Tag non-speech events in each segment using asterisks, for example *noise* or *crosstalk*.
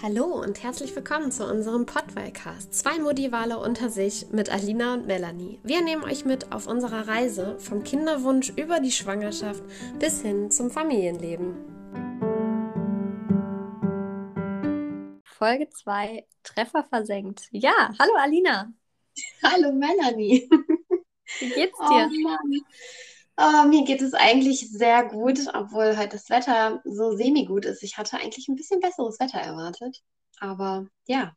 Hallo und herzlich willkommen zu unserem Podwellcast. Zwei Modivale unter sich mit Alina und Melanie. Wir nehmen euch mit auf unserer Reise vom Kinderwunsch über die Schwangerschaft bis hin zum Familienleben. Folge 2 Treffer versenkt. Ja, hallo Alina. Hallo Melanie. Wie geht's dir? Oh Oh, mir geht es eigentlich sehr gut, obwohl heute das Wetter so semi-gut ist. Ich hatte eigentlich ein bisschen besseres Wetter erwartet. Aber ja,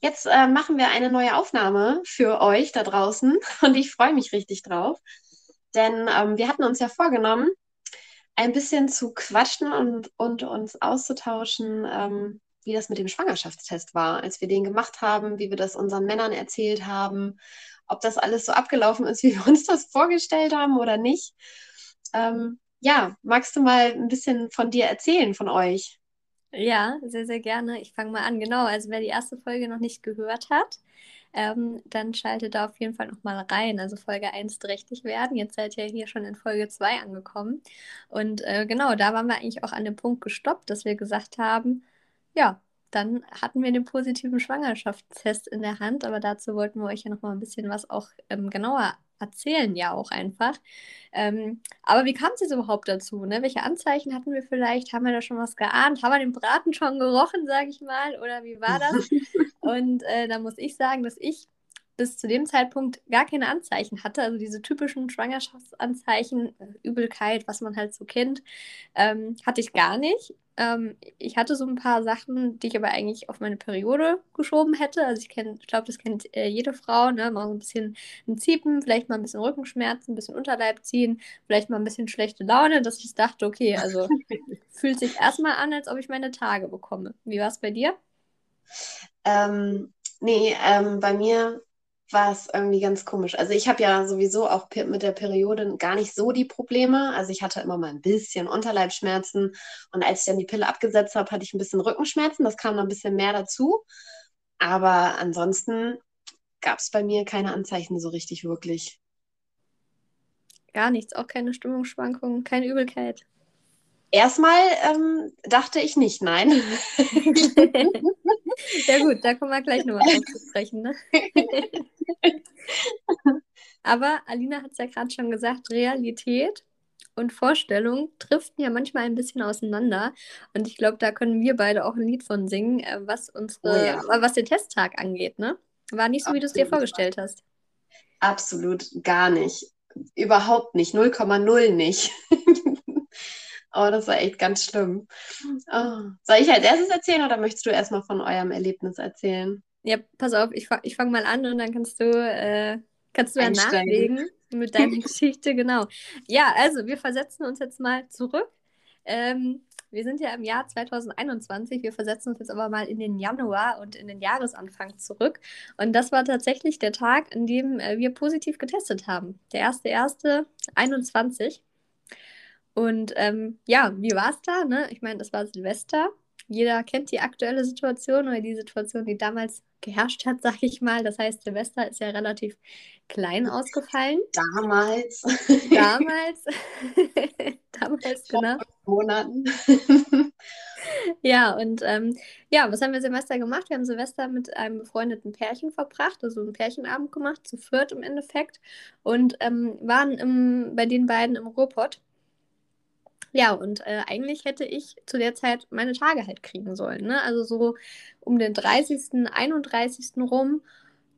jetzt äh, machen wir eine neue Aufnahme für euch da draußen *laughs* und ich freue mich richtig drauf. Denn ähm, wir hatten uns ja vorgenommen, ein bisschen zu quatschen und, und uns auszutauschen, ähm, wie das mit dem Schwangerschaftstest war, als wir den gemacht haben, wie wir das unseren Männern erzählt haben ob das alles so abgelaufen ist, *laughs* wie wir uns das vorgestellt haben oder nicht. Ähm, ja, magst du mal ein bisschen von dir erzählen, von euch? Ja, sehr, sehr gerne. Ich fange mal an. Genau, also wer die erste Folge noch nicht gehört hat, ähm, dann schaltet da auf jeden Fall noch mal rein. Also Folge 1 trächtig werden. Jetzt seid ihr hier schon in Folge 2 angekommen. Und äh, genau, da waren wir eigentlich auch an dem Punkt gestoppt, dass wir gesagt haben, ja, dann hatten wir den positiven Schwangerschaftstest in der Hand, aber dazu wollten wir euch ja noch mal ein bisschen was auch ähm, genauer erzählen, ja auch einfach. Ähm, aber wie kam es jetzt überhaupt dazu? Ne? Welche Anzeichen hatten wir vielleicht? Haben wir da schon was geahnt? Haben wir den Braten schon gerochen, sage ich mal? Oder wie war das? *laughs* Und äh, da muss ich sagen, dass ich bis zu dem Zeitpunkt gar keine Anzeichen hatte. Also diese typischen Schwangerschaftsanzeichen, äh, Übelkeit, was man halt so kennt, ähm, hatte ich gar nicht. Ähm, ich hatte so ein paar Sachen, die ich aber eigentlich auf meine Periode geschoben hätte. Also ich, ich glaube, das kennt äh, jede Frau. Ne? Mal so ein bisschen ein Ziepen, vielleicht mal ein bisschen Rückenschmerzen, ein bisschen Unterleib ziehen, vielleicht mal ein bisschen schlechte Laune, dass ich dachte, okay, also *laughs* fühlt sich erstmal an, als ob ich meine Tage bekomme. Wie war es bei dir? Ähm, nee, ähm, bei mir war es irgendwie ganz komisch. Also ich habe ja sowieso auch mit der Periode gar nicht so die Probleme. Also ich hatte immer mal ein bisschen Unterleibschmerzen und als ich dann die Pille abgesetzt habe, hatte ich ein bisschen Rückenschmerzen. Das kam noch ein bisschen mehr dazu. Aber ansonsten gab es bei mir keine Anzeichen so richtig wirklich. Gar nichts, auch keine Stimmungsschwankungen, keine Übelkeit. Erstmal ähm, dachte ich nicht, nein. *laughs* *laughs* ja gut, da kommen wir gleich nochmal drauf zu sprechen. Ne? *laughs* Aber Alina hat es ja gerade schon gesagt, Realität und Vorstellung driften ja manchmal ein bisschen auseinander. Und ich glaube, da können wir beide auch ein Lied von singen, äh, was unsere, oh ja. was den Testtag angeht, ne? War nicht so, Absolut. wie du es dir vorgestellt hast. Absolut gar nicht. Überhaupt nicht. 0,0 nicht. *laughs* Oh, das war echt ganz schlimm. Oh. Soll ich als erstes erzählen oder möchtest du erstmal von eurem Erlebnis erzählen? Ja, pass auf, ich, ich fange mal an und dann kannst du, äh, kannst du ja nachlegen mit deiner *laughs* Geschichte, genau. Ja, also wir versetzen uns jetzt mal zurück. Ähm, wir sind ja im Jahr 2021, wir versetzen uns jetzt aber mal in den Januar und in den Jahresanfang zurück. Und das war tatsächlich der Tag, an dem äh, wir positiv getestet haben. Der 1.1.21. Und ähm, ja, wie war es da? Ne? Ich meine, das war Silvester. Jeder kennt die aktuelle Situation oder die Situation, die damals geherrscht hat, *laughs* sag ich mal. Das heißt, Silvester ist ja relativ klein ausgefallen. Damals. *laughs* *laughs* Damals. Damals, genau. Monaten. ja, und ähm, ja, was haben wir Silvester gemacht? Wir haben Silvester mit einem befreundeten Pärchen verbracht, also einen Pärchenabend gemacht, zu viert im Endeffekt. Und ähm, waren im, bei den beiden im Ruhrpott. Ja, und äh, eigentlich hätte ich zu der Zeit meine Tage halt kriegen sollen. Ne? Also so um den 30., 31. rum.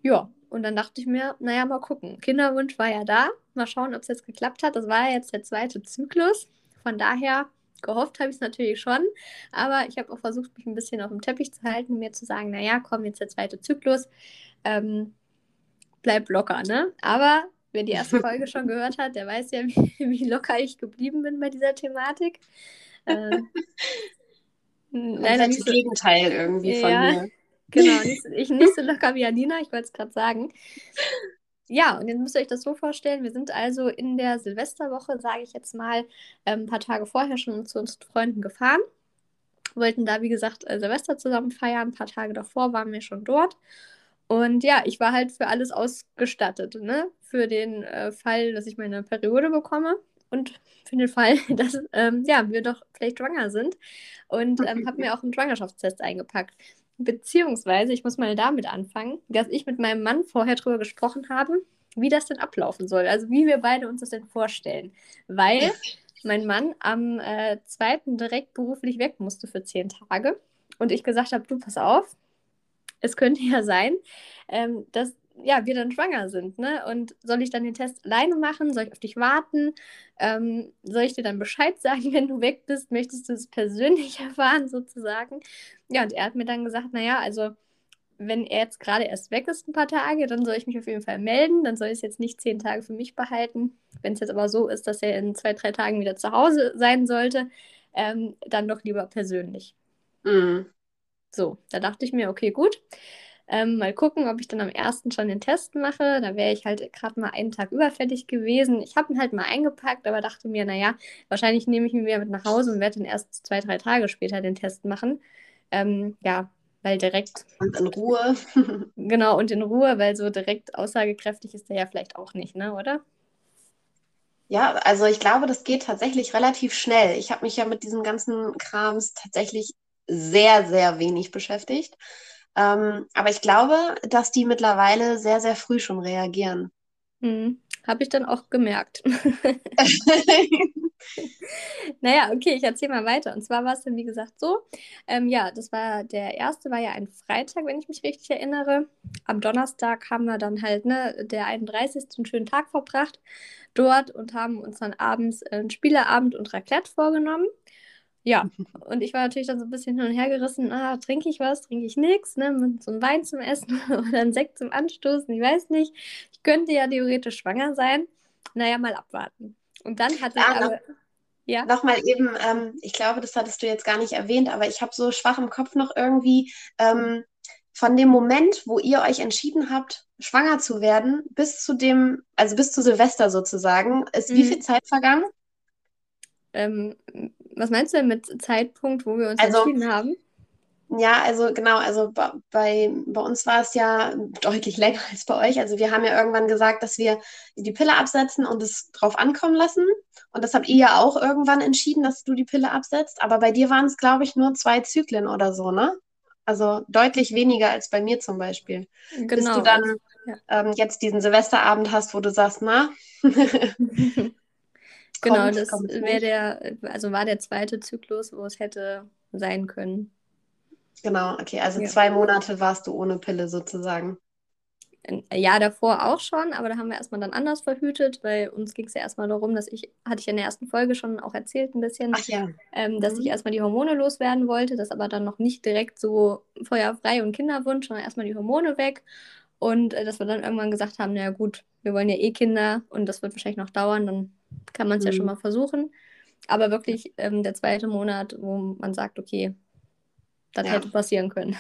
Ja, und dann dachte ich mir, naja, mal gucken. Kinderwunsch war ja da. Mal schauen, ob es jetzt geklappt hat. Das war ja jetzt der zweite Zyklus. Von daher gehofft habe ich es natürlich schon. Aber ich habe auch versucht, mich ein bisschen auf dem Teppich zu halten, mir zu sagen, naja, komm, jetzt der zweite Zyklus. Ähm, bleib locker, ne? Aber Wer die erste Folge schon gehört hat, der weiß ja, *laughs* wie, wie locker ich geblieben bin bei dieser Thematik. Äh, *laughs* leider nicht so, Gegenteil irgendwie von ja, mir. *laughs* Genau, nicht, ich nicht so locker wie Alina, ich wollte es gerade sagen. Ja, und jetzt müsst ihr euch das so vorstellen, wir sind also in der Silvesterwoche, sage ich jetzt mal, ähm, ein paar Tage vorher schon zu unseren Freunden gefahren. Wollten da, wie gesagt, äh, Silvester zusammen feiern. Ein paar Tage davor waren wir schon dort. Und ja, ich war halt für alles ausgestattet, ne? Für den äh, Fall, dass ich meine Periode bekomme. und für den Fall, *laughs* dass ähm, ja, wir doch vielleicht schwanger sind. Und ähm, habe mir *laughs* auch einen Schwangerschaftstest eingepackt. Beziehungsweise, ich muss mal damit anfangen, dass ich mit meinem Mann vorher drüber gesprochen habe, wie das denn ablaufen soll. Also wie wir beide uns das denn vorstellen. Weil *laughs* mein Mann am äh, zweiten direkt beruflich weg musste für zehn Tage. Und ich gesagt habe, du, pass auf, es könnte ja sein, ähm, dass ja, wir dann schwanger sind, ne? Und soll ich dann den Test alleine machen? Soll ich auf dich warten? Ähm, soll ich dir dann Bescheid sagen, *laughs* wenn du weg bist? Möchtest du es persönlich *laughs* erfahren, sozusagen? Ja, und er hat mir dann gesagt, naja, also wenn er jetzt gerade erst weg ist, ein paar Tage, dann soll ich mich auf jeden Fall melden. Dann soll ich es jetzt nicht zehn Tage für mich behalten. Wenn es jetzt aber so ist, dass er in zwei, drei Tagen wieder zu Hause sein sollte, ähm, dann doch lieber persönlich. Mhm. So, da dachte ich mir, okay, gut. Ähm, mal gucken, ob ich dann am ersten schon den Test mache. Da wäre ich halt gerade mal einen Tag überfällig gewesen. Ich habe ihn halt mal eingepackt, aber dachte mir, naja, wahrscheinlich nehme ich ihn wieder mit nach Hause und werde dann erst zwei, drei Tage später den Test machen. Ähm, ja, weil direkt. Und in Ruhe. *laughs* genau, und in Ruhe, weil so direkt aussagekräftig ist er ja vielleicht auch nicht, ne, oder? Ja, also ich glaube, das geht tatsächlich relativ schnell. Ich habe mich ja mit diesem ganzen Krams tatsächlich sehr, sehr wenig beschäftigt. Ähm, aber ich glaube, dass die mittlerweile sehr, sehr früh schon reagieren. Mhm. Habe ich dann auch gemerkt. *laughs* naja, okay, ich erzähle mal weiter. Und zwar war es dann, wie gesagt, so. Ähm, ja, das war, der erste war ja ein Freitag, wenn ich mich richtig erinnere. Am Donnerstag haben wir dann halt, ne, der 31. einen schönen Tag verbracht dort und haben uns dann abends einen Spieleabend und Raclette vorgenommen. Ja, *laughs* und ich war natürlich dann so ein bisschen hin und her gerissen, ah, trinke ich was, trinke ich nichts, ne, mit so einem Wein zum Essen *laughs* oder einen Sekt zum Anstoßen, ich weiß nicht. Ich könnte ja theoretisch schwanger sein. Naja, mal abwarten. Und dann hatte ja, ich aber... Ja. Nochmal eben, ähm, ich glaube, das hattest du jetzt gar nicht erwähnt, aber ich habe so schwach im Kopf noch irgendwie ähm, von dem Moment, wo ihr euch entschieden habt, schwanger zu werden, bis zu dem, also bis zu Silvester sozusagen, ist mhm. wie viel Zeit vergangen? Ähm, was meinst du denn mit Zeitpunkt, wo wir uns also, entschieden haben? Ja, also genau, also bei, bei uns war es ja deutlich länger als bei euch. Also wir haben ja irgendwann gesagt, dass wir die Pille absetzen und es drauf ankommen lassen. Und das habt ihr ja auch irgendwann entschieden, dass du die Pille absetzt. Aber bei dir waren es, glaube ich, nur zwei Zyklen oder so, ne? Also deutlich weniger als bei mir zum Beispiel. Genau. Bis du dann ja. ähm, jetzt diesen Silvesterabend hast, wo du sagst, na, *laughs* *laughs* Genau, kommt, das wäre der, also war der zweite Zyklus, wo es hätte sein können. Genau, okay, also ja. zwei Monate warst du ohne Pille sozusagen. Ja, davor auch schon, aber da haben wir erstmal dann anders verhütet, weil uns ging es ja erstmal darum, dass ich, hatte ich in der ersten Folge schon auch erzählt ein bisschen, ja. ähm, dass mhm. ich erstmal die Hormone loswerden wollte, das aber dann noch nicht direkt so feuerfrei und Kinderwunsch, sondern erstmal die Hormone weg. Und äh, dass wir dann irgendwann gesagt haben, naja gut, wir wollen ja eh Kinder und das wird wahrscheinlich noch dauern, dann kann man es mhm. ja schon mhm. mal versuchen. Aber wirklich ähm, der zweite Monat, wo man sagt, okay, das ja. hätte passieren können.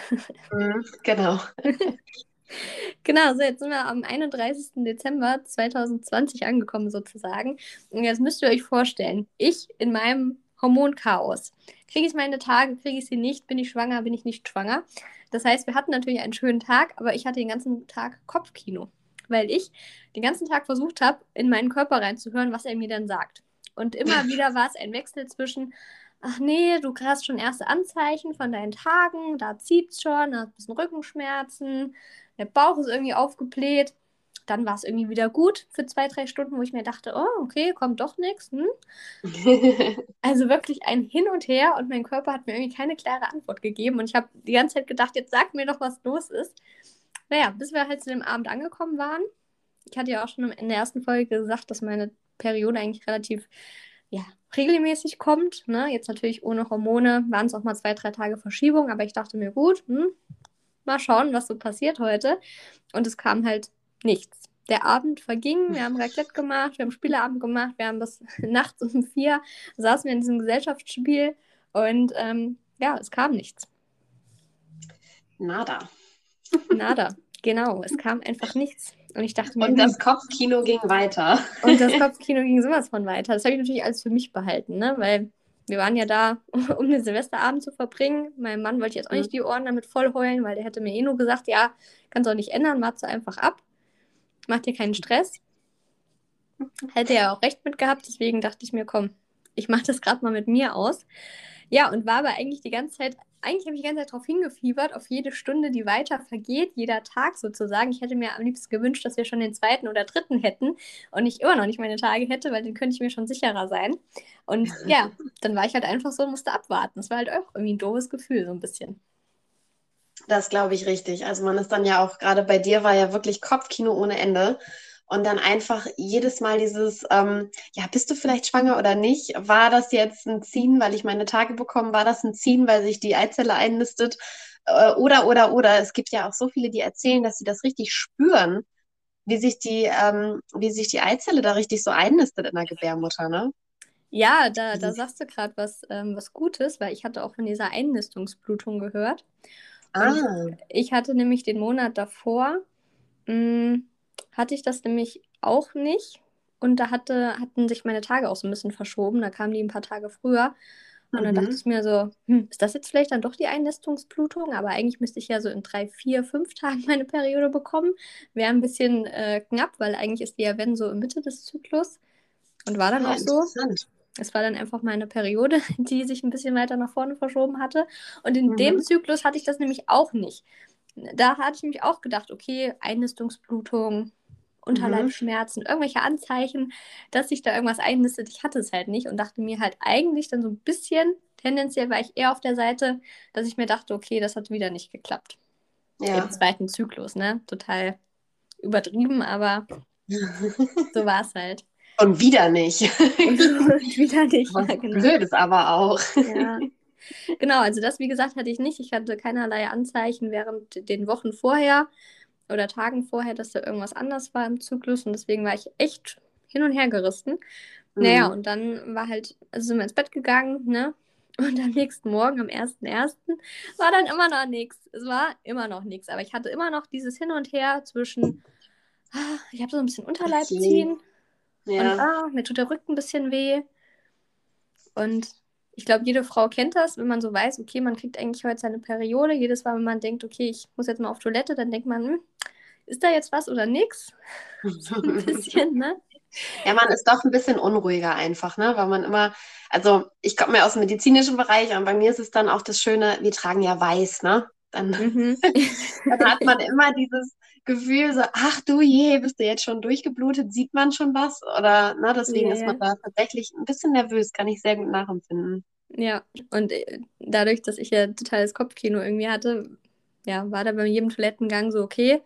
Mhm, genau. *laughs* genau, so jetzt sind wir am 31. Dezember 2020 angekommen sozusagen. Und jetzt müsst ihr euch vorstellen, ich in meinem Hormonchaos. Kriege ich meine Tage, kriege ich sie nicht, bin ich schwanger, bin ich nicht schwanger. Das heißt, wir hatten natürlich einen schönen Tag, aber ich hatte den ganzen Tag Kopfkino weil ich den ganzen Tag versucht habe, in meinen Körper reinzuhören, was er mir dann sagt. Und immer *laughs* wieder war es ein Wechsel zwischen, ach nee, du hast schon erste Anzeichen von deinen Tagen, da zieht es schon, da hast ein bisschen Rückenschmerzen, der Bauch ist irgendwie aufgebläht. Dann war es irgendwie wieder gut für zwei, drei Stunden, wo ich mir dachte, oh, okay, kommt doch nichts. Hm? *laughs* also wirklich ein Hin und Her und mein Körper hat mir irgendwie keine klare Antwort gegeben. Und ich habe die ganze Zeit gedacht, jetzt sag mir doch, was los ist. Naja, bis wir halt zu dem Abend angekommen waren. Ich hatte ja auch schon in der ersten Folge gesagt, dass meine Periode eigentlich relativ ja, regelmäßig kommt. Ne? Jetzt natürlich ohne Hormone waren es auch mal zwei, drei Tage Verschiebung, aber ich dachte mir, gut, hm, mal schauen, was so passiert heute. Und es kam halt nichts. Der Abend verging, wir haben Raclette *laughs* gemacht, wir haben Spieleabend gemacht, wir haben bis *laughs* nachts um vier saßen wir in diesem Gesellschaftsspiel und ähm, ja, es kam nichts. Nada. Nada, *laughs* genau. Es kam einfach nichts. Und ich dachte mir. Und das Kopfkino ging weiter. Und das *laughs* Kopfkino ging sowas von weiter. Das habe ich natürlich alles für mich behalten, ne? Weil wir waren ja da, *laughs* um den Silvesterabend zu verbringen. Mein Mann wollte jetzt auch nicht mhm. die Ohren damit voll heulen, weil der hätte mir eh nur gesagt, ja, kannst du auch nicht ändern, warte einfach ab. Mach dir keinen Stress. *laughs* Hätte er auch recht mit gehabt, deswegen dachte ich mir, komm, ich mache das gerade mal mit mir aus. Ja, und war aber eigentlich die ganze Zeit, eigentlich habe ich die ganze Zeit darauf hingefiebert, auf jede Stunde, die weiter vergeht, jeder Tag sozusagen. Ich hätte mir am liebsten gewünscht, dass wir schon den zweiten oder dritten hätten und ich immer noch nicht meine Tage hätte, weil dann könnte ich mir schon sicherer sein. Und *laughs* ja, dann war ich halt einfach so und musste abwarten. Das war halt auch irgendwie ein doofes Gefühl, so ein bisschen. Das glaube ich richtig. Also man ist dann ja auch, gerade bei dir war ja wirklich Kopfkino ohne Ende. Und dann einfach jedes Mal dieses, ähm, ja, bist du vielleicht schwanger oder nicht? War das jetzt ein Ziehen, weil ich meine Tage bekomme? War das ein Ziehen, weil sich die Eizelle einnistet? Äh, oder, oder, oder. Es gibt ja auch so viele, die erzählen, dass sie das richtig spüren, wie sich die, ähm, wie sich die Eizelle da richtig so einnistet in der Gebärmutter, ne? Ja, da, da sagst du gerade was, ähm, was Gutes, weil ich hatte auch von dieser Einnistungsblutung gehört. Ah. ich hatte nämlich den Monat davor, mh, hm, hatte ich das nämlich auch nicht. Und da hatte, hatten sich meine Tage auch so ein bisschen verschoben. Da kamen die ein paar Tage früher. Und mhm. dann dachte mhm. ich mir so, hm, ist das jetzt vielleicht dann doch die Einnistungsblutung? Aber eigentlich müsste ich ja so in drei, vier, fünf Tagen *laughs* meine Periode bekommen. Wäre ein bisschen äh, knapp, weil eigentlich ist die ja, wenn, so in Mitte des Zyklus. Und war dann ja, ah, auch so. Es war dann einfach meine Periode, *laughs* die sich ein bisschen weiter nach vorne verschoben hatte. Und in mhm. dem Zyklus hatte ich das nämlich auch nicht. Da hatte ich mich auch gedacht, okay, Einnistungsblutung, Unterleibsschmerzen, mhm. irgendwelche Anzeichen, dass sich da irgendwas einnistet. Ich hatte es halt nicht und dachte mir halt eigentlich dann so ein bisschen, tendenziell war ich eher auf der Seite, dass ich mir dachte, okay, das hat wieder nicht geklappt. Ja. Im zweiten Zyklus, ne? Total übertrieben, aber so *laughs* war es halt. Und wieder nicht. Und *laughs* *laughs* wieder nicht. Was ja, genau. Blöd ist aber auch. Ja. Genau, also das, wie gesagt, hatte ich nicht. Ich hatte keinerlei Anzeichen während den Wochen vorher oder Tagen vorher, dass da irgendwas anders war im Zyklus und deswegen war ich echt hin und her gerissen. Mhm. Naja, und dann war halt, also sind wir ins Bett gegangen, ne? Und am nächsten Morgen, am 1.1., war dann immer noch nichts. Es war immer noch nichts. Aber ich hatte immer noch dieses Hin und Her zwischen, ah, ich habe so ein bisschen Unterleib ziehen ja. Und ah, mir tut der Rücken ein bisschen weh. Und ich glaube, jede Frau kennt das, wenn man so weiß, okay, man kriegt eigentlich heute seine Periode. Jedes Mal, wenn man denkt, okay, ich muss jetzt mal auf Toilette, dann denkt man, hm, ist da jetzt was oder nichts? *laughs* So ein bisschen, ne? Ja, man ist doch ein bisschen unruhiger einfach, ne? Weil man immer, also ich komme ja aus dem medizinischen Bereich und bei mir ist es dann auch das Schöne, wir tragen ja weiß, ne? Dann, mhm. *laughs* dann hat man *laughs* immer dieses, Gefühl, so, ach du je, bist du jetzt schon durchgeblutet, sieht man schon was? Oder, na, deswegen yeah. ist man da tatsächlich ein bisschen nervös, kann ich sehr gut nachempfinden. Ja, und äh, dadurch, dass ich ja totales Kopfkino irgendwie hatte, ja, war da bei jedem Toilettengang so, okay,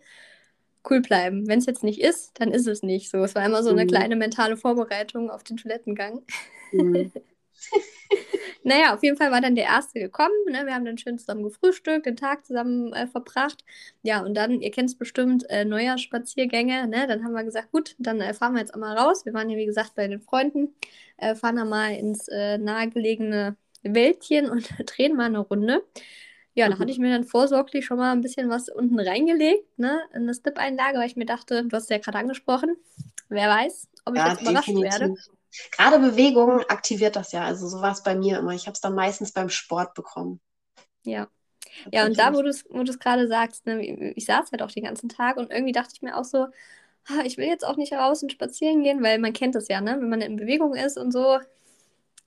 cool bleiben. Wenn es jetzt nicht ist, dann ist es nicht so. Es war immer so eine mhm. kleine mentale Vorbereitung auf den Toilettengang. Mhm. *laughs* *laughs* naja, auf jeden Fall war dann der erste gekommen. Ne? Wir haben dann schön zusammen gefrühstückt, den Tag zusammen äh, verbracht. Ja, und dann, ihr kennt es bestimmt, äh, Neujahrsspaziergänge. Ne? Dann haben wir gesagt, gut, dann äh, fahren wir jetzt einmal raus. Wir waren ja, wie gesagt, bei den Freunden. Äh, fahren dann mal ins äh, nahegelegene Wäldchen und *laughs* drehen mal eine Runde. Ja, da hatte mhm. ich mir dann vorsorglich schon mal ein bisschen was unten reingelegt, ne, in eine Stip-Einlage, weil ich mir dachte, du hast es ja gerade angesprochen, wer weiß, ob ich ja, jetzt überrascht definitiv. werde. Gerade Bewegung aktiviert das ja. Also so war es bei mir immer. Ich habe es dann meistens beim Sport bekommen. Ja. Ja, und da, wo du es gerade sagst, ne, ich saß halt auch den ganzen Tag und irgendwie dachte ich mir auch so, ah, ich will jetzt auch nicht raus und spazieren gehen, weil man kennt das ja, ne? Wenn man in Bewegung ist und so,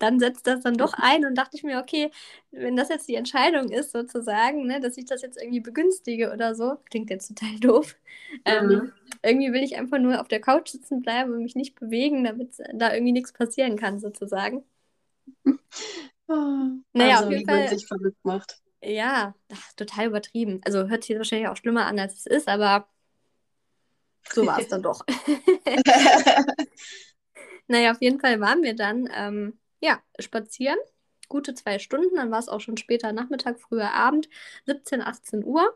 dann setzt das dann doch ein und dachte ich mir, okay, wenn das jetzt die Entscheidung ist, sozusagen, ne, dass ich das jetzt irgendwie begünstige oder so, klingt jetzt total doof. Ähm, mhm. Irgendwie will ich einfach nur auf der Couch sitzen bleiben und mich nicht bewegen, damit da irgendwie nichts passieren kann, sozusagen. *laughs* Naja, also, auf jeden wie Fall. Man sich verrückt macht. Ja, ach, total übertrieben. Also hört sich wahrscheinlich auch schlimmer an, als es ist, aber so war es dann *laughs* doch. *laughs* naja, auf jeden Fall waren wir dann ähm, ja, spazieren. Gute zwei Stunden, dann war es auch schon später Nachmittag, früher Abend, 17, 18 Uhr.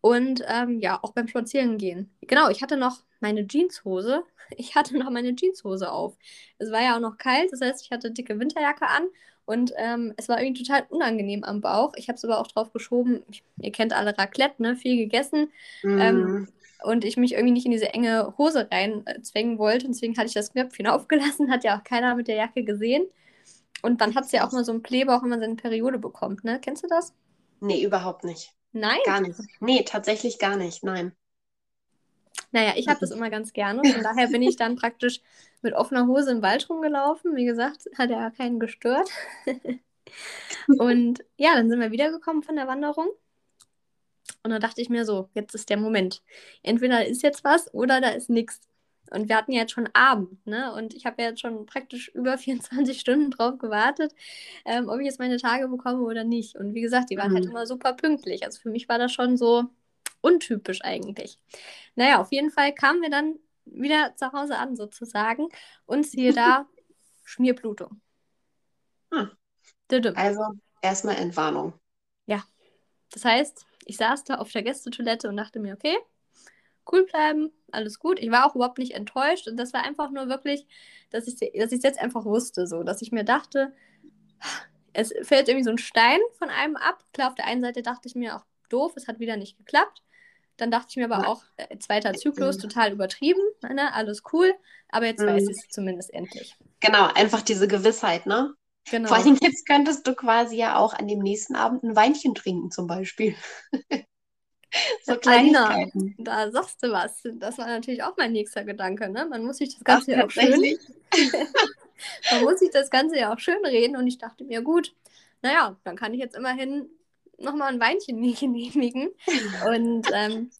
Und ähm, ja, auch beim Spazierengehen. Genau, ich hatte noch meine Jeanshose. *laughs* Ich hatte noch meine Jeanshose auf. Es war ja auch noch kalt, das heißt, ich hatte dicke Winterjacke an und ähm, es war irgendwie total unangenehm am Bauch. Ich habe es aber auch drauf geschoben. ihr kennt alle Raclette, ne? Viel gegessen. Mm. Ähm, und ich mich irgendwie nicht in diese enge Hose reinzwängen wollte. deswegen hatte ich das Knöpfchen *laughs* aufgelassen. Hat ja auch keiner mit der Jacke gesehen. Und dann hat es ja auch mal so einen Blähbauch, wenn man seine Periode bekommt, ne? Kennst du das? Nee, überhaupt nicht. Nein? Gar nicht. Nee, tatsächlich gar nicht, nein. Naja, ich habe das immer ganz gerne. Von daher bin ich dann praktisch mit offener Hose im Wald rumgelaufen. Wie gesagt, hat ja keinen gestört. *laughs* und ja, dann sind wir wiedergekommen von der Wanderung. Und dann dachte ich mir so, jetzt ist der Moment. Entweder ist jetzt was oder da ist nichts. Und wir hatten ja jetzt schon Abend, ne? Und ich habe ja jetzt schon praktisch *laughs* über 24 Stunden drauf gewartet, ähm, ob ich jetzt meine Tage bekomme oder nicht. Und wie gesagt, die waren halt mhm. halt immer super pünktlich. Also für mich war das schon so untypisch eigentlich. Naja, auf jeden Fall kamen wir dann wieder zu Hause an, sozusagen. Und siehe da, *laughs* Schmierblutung. Hm. Also erstmal Entwarnung. Ja. Das heißt, ich saß da auf der Gästetoilette und dachte mir, okay, cool bleiben, alles gut. Ich war auch überhaupt nicht enttäuscht. Und das war einfach nur wirklich, dass ich es jetzt einfach wusste, so, dass ich mir dachte, es fällt irgendwie so ein Stein von einem ab. Klar, auf der einen Seite dachte ich mir auch doof, es hat wieder nicht geklappt. Dann dachte ich mir aber auch, äh, zweiter Zyklus, total übertrieben, ne? alles cool, aber jetzt mhm. weiß ich es zumindest endlich. Genau, einfach diese Gewissheit, ne? Genau. Vor allem jetzt könntest du quasi ja auch an dem nächsten Abend ein Weinchen trinken, zum Beispiel. *laughs* *laughs* so Kleinigkeiten. da sagst du was. Das war natürlich auch mein nächster Gedanke. Ne? Man muss sich das Ganze Ach, ja auch schön. *laughs* man muss sich das Ganze ja auch schön reden. Und ich dachte mir, gut, naja, dann kann ich jetzt immerhin nochmal ein Weinchen *laughs* genehmigen. Und ähm,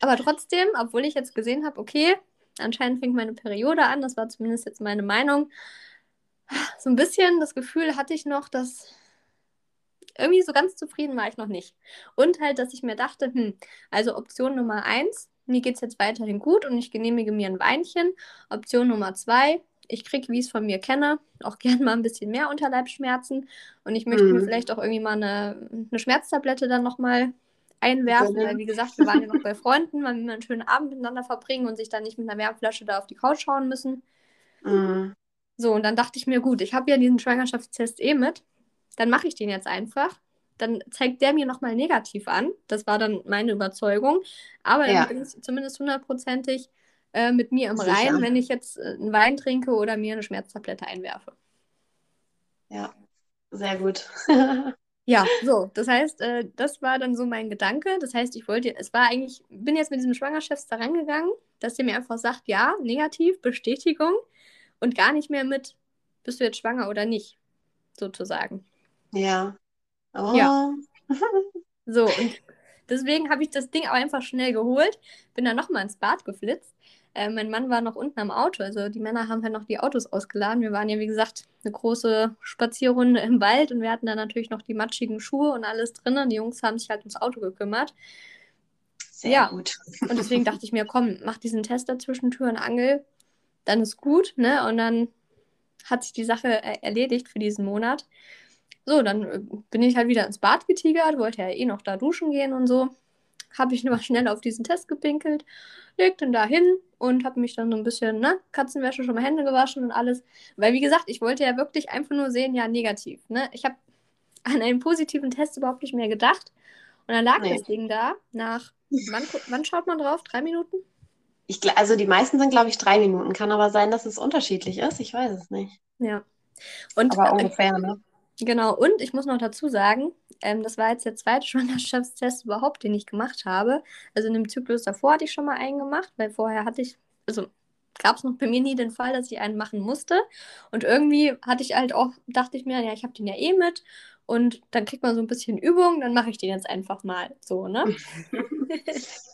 aber trotzdem, obwohl ich jetzt gesehen habe, okay, anscheinend fängt meine Periode an, das war zumindest jetzt meine Meinung, so ein bisschen das Gefühl hatte ich noch, dass irgendwie so ganz zufrieden war ich noch nicht. Und halt, dass ich mir dachte, hm, also Option Nummer eins, mir geht es jetzt weiterhin gut und ich genehmige mir ein Weinchen. Option Nummer zwei, ich kriege, wie ich es von mir kenne, auch *laughs* gern mal ein bisschen mehr Unterleibsschmerzen und ich möchte mhm. mir vielleicht auch irgendwie mal eine, eine Schmerztablette dann nochmal einwerfen, weil wie gesagt, wir waren ja noch *laughs* bei Freunden, man will einen schönen Abend miteinander verbringen und sich dann nicht mit einer Wärmflasche da auf die Couch schauen müssen. Mhm. So, und dann dachte ich mir, gut, ich habe ja diesen Schwangerschaftstest eh mit, dann mache ich den jetzt einfach. Dann zeigt der mir nochmal negativ an. Das war dann meine Überzeugung. Aber dann ja. bin ich zumindest hundertprozentig äh, mit mir im Rein, wenn ich jetzt äh, einen Wein trinke oder mir eine Schmerztablette einwerfe. Ja, sehr gut. *laughs* ja, so, das heißt, äh, das war dann so mein Gedanke. Das heißt, ich wollte, es war eigentlich, bin jetzt mit diesem Schwangerschaftstest da rangegangen, dass der mir einfach sagt, ja, negativ, Bestätigung und gar nicht mehr mit, bist du jetzt schwanger oder nicht, sozusagen. Ja. Oh. Ja. *laughs* so, und deswegen habe ich das Ding auch einfach schnell geholt, bin dann nochmal ins Bad geflitzt äh, mein Mann war noch unten am Auto. Also die Männer haben halt noch die Autos ausgeladen. Wir waren ja, wie gesagt, eine große Spazierrunde im Wald und wir hatten dann natürlich noch die matschigen Schuhe und alles drin. Und die Jungs haben sich halt ums Auto gekümmert. Sehr ja. gut. Und deswegen dachte ich mir, komm, mach diesen Test dazwischen Tür und Angel, dann ist gut, ne? Und dann hat sich die Sache erledigt für diesen Monat. So, dann äh, bin ich halt wieder ins Bad getigert, wollte ja eh noch da duschen gehen und so. Habe ich nur *laughs* schnell auf diesen Test gepinkelt leg den da hin und habe mich dann so ein bisschen, ne, Katzenwäsche schon mal Hände gewaschen und alles. Weil, wie gesagt, ich wollte ja wirklich einfach nur sehen, ja, negativ. Ne? Ich habe an einen positiven Test überhaupt nicht mehr gedacht. Und dann lag nee. das Ding da nach, wann, wann schaut man drauf? Drei Minuten? Ich, also die meisten sind, glaube ich, drei Minuten. Kann aber sein, dass es unterschiedlich ist. Ich weiß es nicht. Ja. Und, aber ungefähr, ne? Genau, und ich muss noch dazu sagen, ähm, das war jetzt der zweite *laughs* Schwangerschaftstest überhaupt, den ich gemacht habe. Also in dem Zyklus davor hatte ich schon mal einen gemacht, weil vorher hatte ich, also gab es noch bei mir nie den Fall, dass ich einen machen musste. Und irgendwie hatte ich halt auch, dachte ich mir, ja, ich habe den ja eh mit. Und dann kriegt man so ein bisschen Übung, dann mache ich den jetzt einfach mal so, ne? *laughs*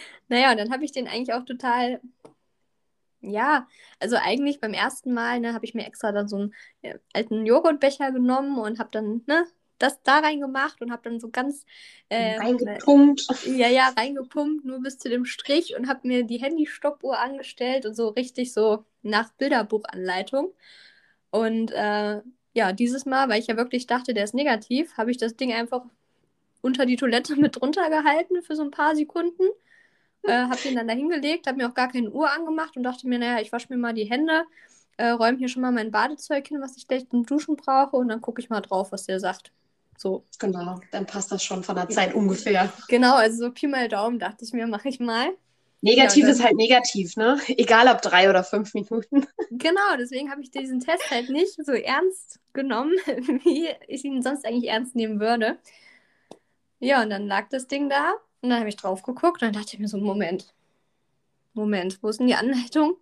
*laughs* naja, und dann habe ich den eigentlich auch total ja, also eigentlich beim ersten Mal, ne, habe ich mir extra dann so einen äh, alten Joghurtbecher genommen und habe dann, ne, das da reingemacht und habe dann so ganz äh, reingepumpt. Ja, ja, reingepumpt, nur bis zu dem Strich und habe mir die Handy-Stoppuhr angestellt und so richtig so nach Bilderbuchanleitung. Und äh, ja, dieses Mal, weil ich ja wirklich dachte, der ist negativ, habe ich das Ding einfach unter die Toilette *laughs* mit drunter gehalten für so ein paar Sekunden äh, habe den dann da hingelegt, habe mir auch gar keine Uhr angemacht und dachte mir, naja, ich wasche mir mal die Hände, äh, räume hier schon mal mein Badezeug hin, was ich gleich zum Duschen brauche und dann gucke ich mal drauf, was der sagt. So. Genau, dann passt das schon von der Zeit ungefähr. Genau, also so Pi mal Daumen dachte ich mir, mache ich mal. Negativ ja, ist halt negativ, ne? Egal ob drei oder fünf Minuten. *laughs* Genau, deswegen habe ich diesen Test halt nicht so ernst genommen, *laughs* wie ich ihn sonst eigentlich ernst nehmen würde. Ja, und dann lag das Ding da und dann habe ich drauf geguckt und dann dachte ich mir so, Moment, Moment, wo ist denn die Anleitung?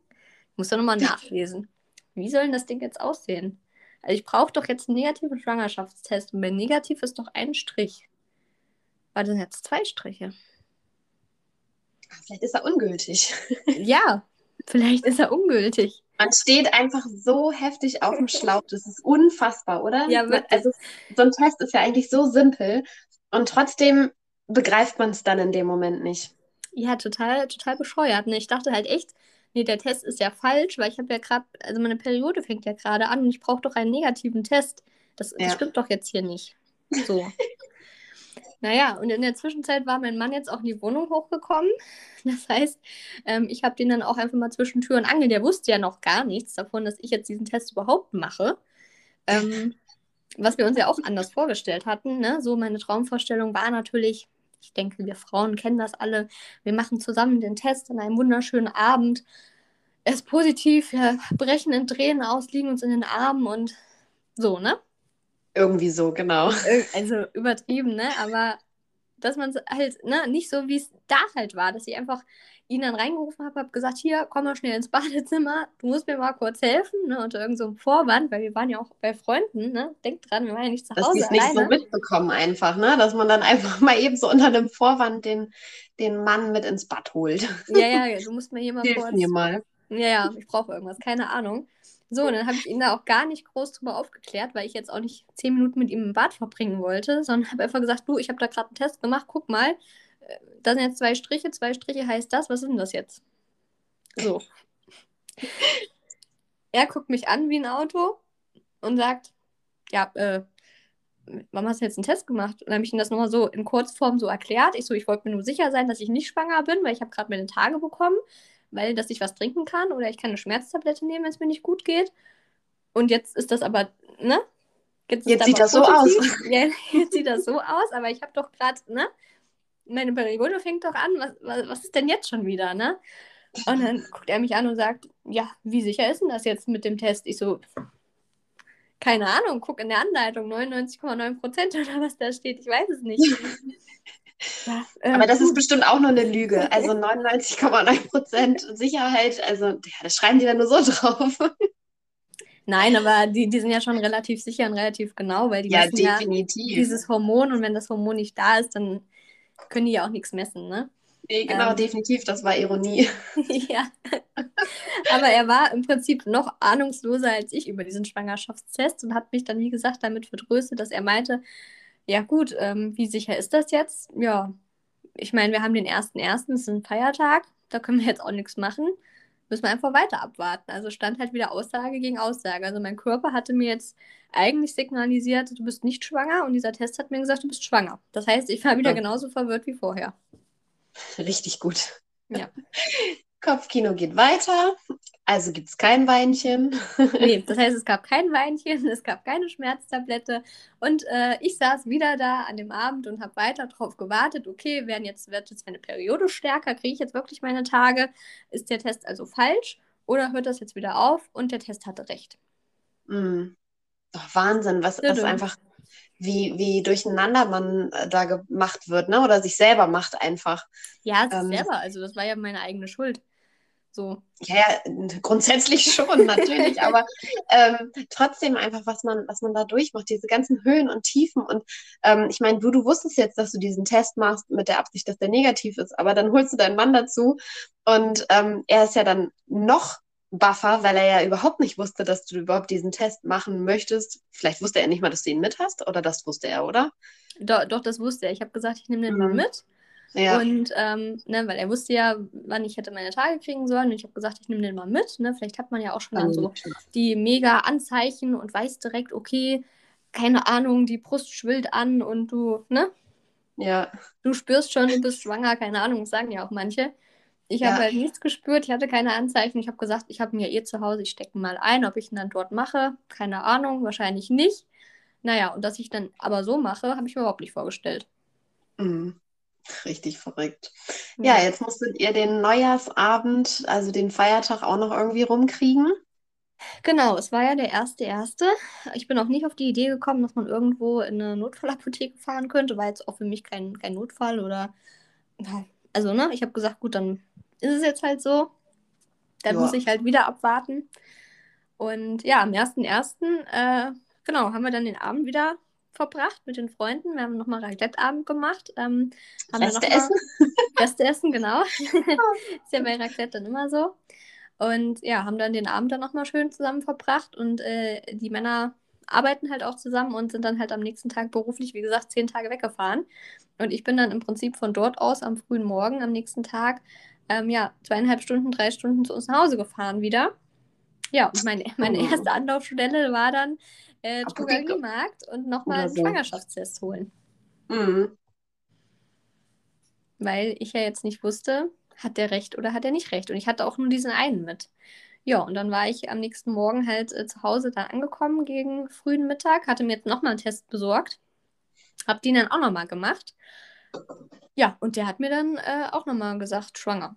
Ich muss da nochmal nachlesen. Wie soll denn das Ding jetzt aussehen? Also ich brauche doch jetzt einen negativen Schwangerschaftstest und bei negativ ist doch ein Strich. War das jetzt zwei Striche? Vielleicht ist er ungültig. *laughs* Ja, vielleicht ist er ungültig. Man steht einfach so heftig auf dem Schlauch. Das ist unfassbar, oder? Ja, wirklich. Also so ein Test ist ja eigentlich so simpel und trotzdem begreift man es dann in dem Moment nicht. Ja, total, total bescheuert. Ne? Ich dachte halt echt, nee, der Test ist ja falsch, weil ich habe ja gerade, also meine Periode fängt ja gerade an und ich brauche doch einen negativen Test. Das, das Ja. stimmt doch jetzt hier nicht. So. *laughs* naja, und in der Zwischenzeit war mein Mann jetzt auch in die Wohnung hochgekommen. Das heißt, ähm, ich habe den dann auch einfach mal zwischen Tür und Angel, der wusste ja noch gar nichts davon, dass ich jetzt diesen Test überhaupt mache. Ähm, was wir uns ja auch anders vorgestellt hatten. Ne? So, meine Traumvorstellung war natürlich, ich denke, wir Frauen kennen das alle, wir machen zusammen den Test an einem wunderschönen Abend. Er ist positiv, wir brechen in Tränen aus, liegen uns in den Armen und so, ne? Irgendwie so, genau. Also übertrieben, ne? Aber dass man es halt, ne, nicht so wie es da halt war, dass ich einfach ihn dann reingerufen habe, habe gesagt, hier, komm mal schnell ins *laughs* Badezimmer, du musst mir mal kurz helfen, ne, unter irgendeinem so Vorwand, weil wir waren ja auch bei Freunden, ne? Denk dran, wir waren ja nicht zu Dass Hause die es nicht so mitbekommen einfach, ne? Dass man dann einfach mal eben so unter einem Vorwand den, den Mann mit ins Bad holt. Ja, ja, *laughs* du musst mir hier mal Hilf kurz. mir mal. Ja, ja, ich brauche irgendwas, keine Ahnung. So, und dann habe ich ihn da auch gar nicht groß drüber aufgeklärt, weil ich jetzt auch nicht zehn Minuten mit ihm im Bad verbringen wollte, sondern habe einfach gesagt, du, ich habe da gerade einen Test gemacht, guck mal, da sind jetzt zwei Striche, zwei Striche heißt das, was ist denn das jetzt? So. *laughs* Er guckt mich an wie ein Auto und sagt, ja, äh, warum hast du jetzt einen Test gemacht? Und dann habe ich ihm das nochmal so in Kurzform so erklärt. Ich so, ich wollte mir nur sicher sein, dass ich nicht schwanger bin, weil ich habe gerade meine Tage bekommen, weil dass ich was trinken kann oder ich kann eine Schmerztablette nehmen, wenn es mir nicht gut geht. Und jetzt ist das aber, ne? Jetzt aber sieht das so positiv. Ja, *laughs* jetzt sieht das so aus, aber ich habe doch gerade, ne? Meine Periode fängt doch an. Was, was, was ist denn jetzt schon wieder, ne? Und dann guckt er mich an und sagt, ja, wie sicher ist denn das jetzt mit dem Test? Ich so, keine Ahnung, guck in der Anleitung, 99,9 Prozent oder was da steht, ich weiß es nicht. *laughs* Ja, äh, Aber das ist bestimmt auch nur eine Lüge. Also 99,9% Sicherheit, also ja, das schreiben die dann nur so drauf. Nein, aber die, die sind ja schon relativ sicher und relativ genau, weil die Ja, messen ja definitiv. dieses Hormon und wenn das Hormon nicht da ist, dann können die ja auch nichts messen, ne? Nee, genau, ähm, definitiv, das war Ironie. *laughs* *laughs* ja. Aber er war im Prinzip noch ahnungsloser als ich über diesen Schwangerschaftstest und hat mich dann, wie gesagt, damit vertröstet, dass er meinte, ja gut, ähm, wie sicher ist das jetzt? Ja, ich meine, wir haben den 1.1., das ist ein Feiertag, da können wir jetzt auch nichts machen. Müssen wir einfach weiter abwarten. Also stand halt wieder Aussage gegen Aussage. Also mein Körper hatte mir jetzt eigentlich signalisiert, du bist nicht schwanger und dieser Test hat mir gesagt, du bist schwanger. Das heißt, ich war wieder Ja. genauso verwirrt wie vorher. Richtig gut. Ja. *laughs* Kopfkino geht weiter, also gibt es kein Weinchen. Nee, *laughs* das heißt, es gab kein Weinchen, *laughs* es gab keine Schmerztablette und äh, ich saß wieder da an dem Abend und habe weiter drauf gewartet. Okay, werden jetzt, wird jetzt meine Periode stärker? Kriege ich jetzt wirklich meine Tage? Ist der Test also falsch oder hört das jetzt wieder auf? Und der Test hatte recht. Mm. Doch Wahnsinn, was, was einfach, wie, wie durcheinander man äh, da gemacht wird, ne? Oder sich selber macht einfach. Ja, Ähm. selber, also das war ja meine eigene Schuld. So. Ja, ja, grundsätzlich schon, natürlich, aber ähm, trotzdem einfach, was man, was man da durchmacht, diese ganzen Höhen und Tiefen. Und ähm, ich meine, du, du wusstest jetzt, dass du diesen Test machst mit der Absicht, dass der negativ ist, aber dann holst du deinen Mann dazu und ähm, er ist ja dann noch buffer, weil er ja überhaupt nicht wusste, dass du überhaupt diesen Test machen möchtest. Vielleicht wusste er nicht mal, dass du ihn mit hast, oder das wusste er, oder? Doch, doch, das wusste er. Ich habe gesagt, ich nehme den mal Mhm. mit. Ja. Und ähm, ne, weil er wusste ja, wann ich hätte meine Tage kriegen sollen. Und ich habe gesagt, ich nehme den mal mit. Ne? Vielleicht hat man ja auch schon dann so die mega Anzeichen und weiß direkt, okay, keine Ahnung, die Brust schwillt an und du, ne? Ja. Du spürst schon, du bist schwanger, keine Ahnung, das sagen ja auch manche. Ich Ja. habe halt nichts gespürt, ich hatte keine Anzeichen. Ich habe gesagt, ich habe ihn ja eh zu Hause, ich stecke ihn mal ein, ob ich ihn dann dort mache, keine Ahnung, wahrscheinlich nicht. Naja, und dass ich dann aber so mache, habe ich mir überhaupt nicht vorgestellt. Mhm. *laughs* Richtig verrückt. Ja, jetzt musstet ihr den Neujahrsabend, also den Feiertag auch noch irgendwie rumkriegen. Genau, es war ja der erste erste. Ich bin auch nicht auf die Idee gekommen, dass man irgendwo in eine Notfallapotheke fahren könnte, war jetzt auch für mich kein, kein Notfall oder also ne, ich habe gesagt, gut, dann ist es jetzt halt so. Dann Ja. muss ich halt wieder abwarten. Und ja, am 1.1. Äh, genau, haben wir dann den Abend wieder verbracht mit den Freunden. Wir haben nochmal Raclette-Abend gemacht. Ähm, Reste noch mal- essen? Reste essen, genau. *laughs* ist ja bei Raclette dann immer so. Und ja, haben dann den Abend dann nochmal schön zusammen verbracht. Und äh, die Männer arbeiten halt auch zusammen und sind dann halt am nächsten Tag beruflich, wie gesagt, zehn Tage weggefahren. Und ich bin dann im Prinzip von dort aus am frühen Morgen am nächsten Tag, ähm, ja, zweieinhalb Stunden, drei Stunden zu uns nach Hause gefahren wieder. Ja, und meine, meine Oh. erste Anlaufstelle war dann äh. Drogeriemarkt und nochmal einen so. Schwangerschaftstest holen. Mhm. weil ich ja jetzt nicht wusste, hat der recht oder hat er nicht recht. Und ich hatte auch nur diesen einen mit. Ja, und dann war ich am nächsten Morgen halt äh, zu Hause dann angekommen gegen frühen Mittag, hatte mir jetzt nochmal einen Test besorgt, hab den dann auch nochmal gemacht. Ja, und der hat mir dann äh, auch nochmal gesagt, schwanger.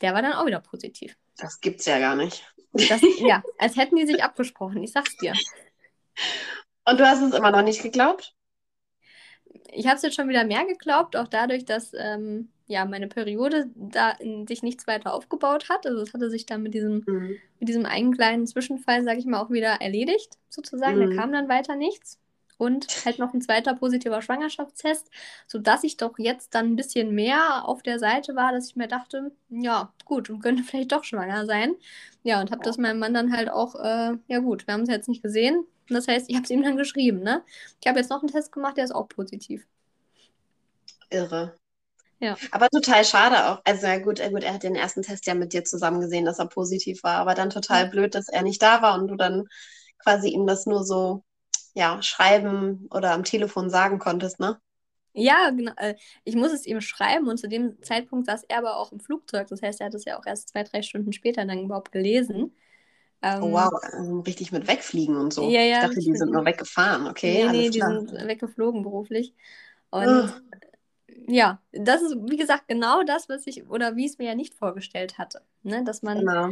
Der war dann auch wieder positiv. Das gibt's ja gar nicht. Das, ja, als hätten die sich abgesprochen, ich sag's dir. Und du hast es immer noch nicht geglaubt? Ich habe es jetzt schon wieder mehr geglaubt, auch dadurch, dass ähm, ja, meine Periode da sich nichts weiter aufgebaut hat. Also es hatte sich dann mit diesem Mhm. mit diesem einen kleinen Zwischenfall, sage ich mal, auch wieder erledigt, sozusagen. Mhm. Da kam dann weiter nichts. Und halt noch ein zweiter positiver Schwangerschaftstest, sodass ich doch jetzt dann ein bisschen mehr auf der Seite war, dass ich mir dachte, ja, gut, und könnte *laughs* vielleicht doch schwanger sein. Ja, und habe das meinem Mann dann halt auch, äh, ja gut, wir haben es jetzt nicht gesehen. Und das heißt, ich habe es ihm dann geschrieben, ne? Ich habe jetzt noch einen Test gemacht, der ist auch positiv. Irre. Ja. Aber total schade auch. Also ja gut, äh, gut, er hat den ersten Test ja mit dir zusammen gesehen, dass er positiv war. Aber dann total Ja. blöd, dass er nicht da war und du dann quasi ihm das nur so, ja, schreiben oder am Telefon sagen konntest, ne? Ja, genau. Ich muss es ihm schreiben und zu dem Zeitpunkt saß er aber auch im Flugzeug. Das heißt, er hat es ja auch erst zwei, drei Stunden später dann überhaupt gelesen. Ähm, Oh wow, also richtig mit wegfliegen und so. Ja, ja, Ich dachte, die sind nur weggefahren. Okay, nee, nee, die sind weggeflogen beruflich. Und Ah. ja, das ist, wie gesagt, genau das, was ich, oder wie ich es mir ja nicht vorgestellt hatte. Ne? Dass man, Genau.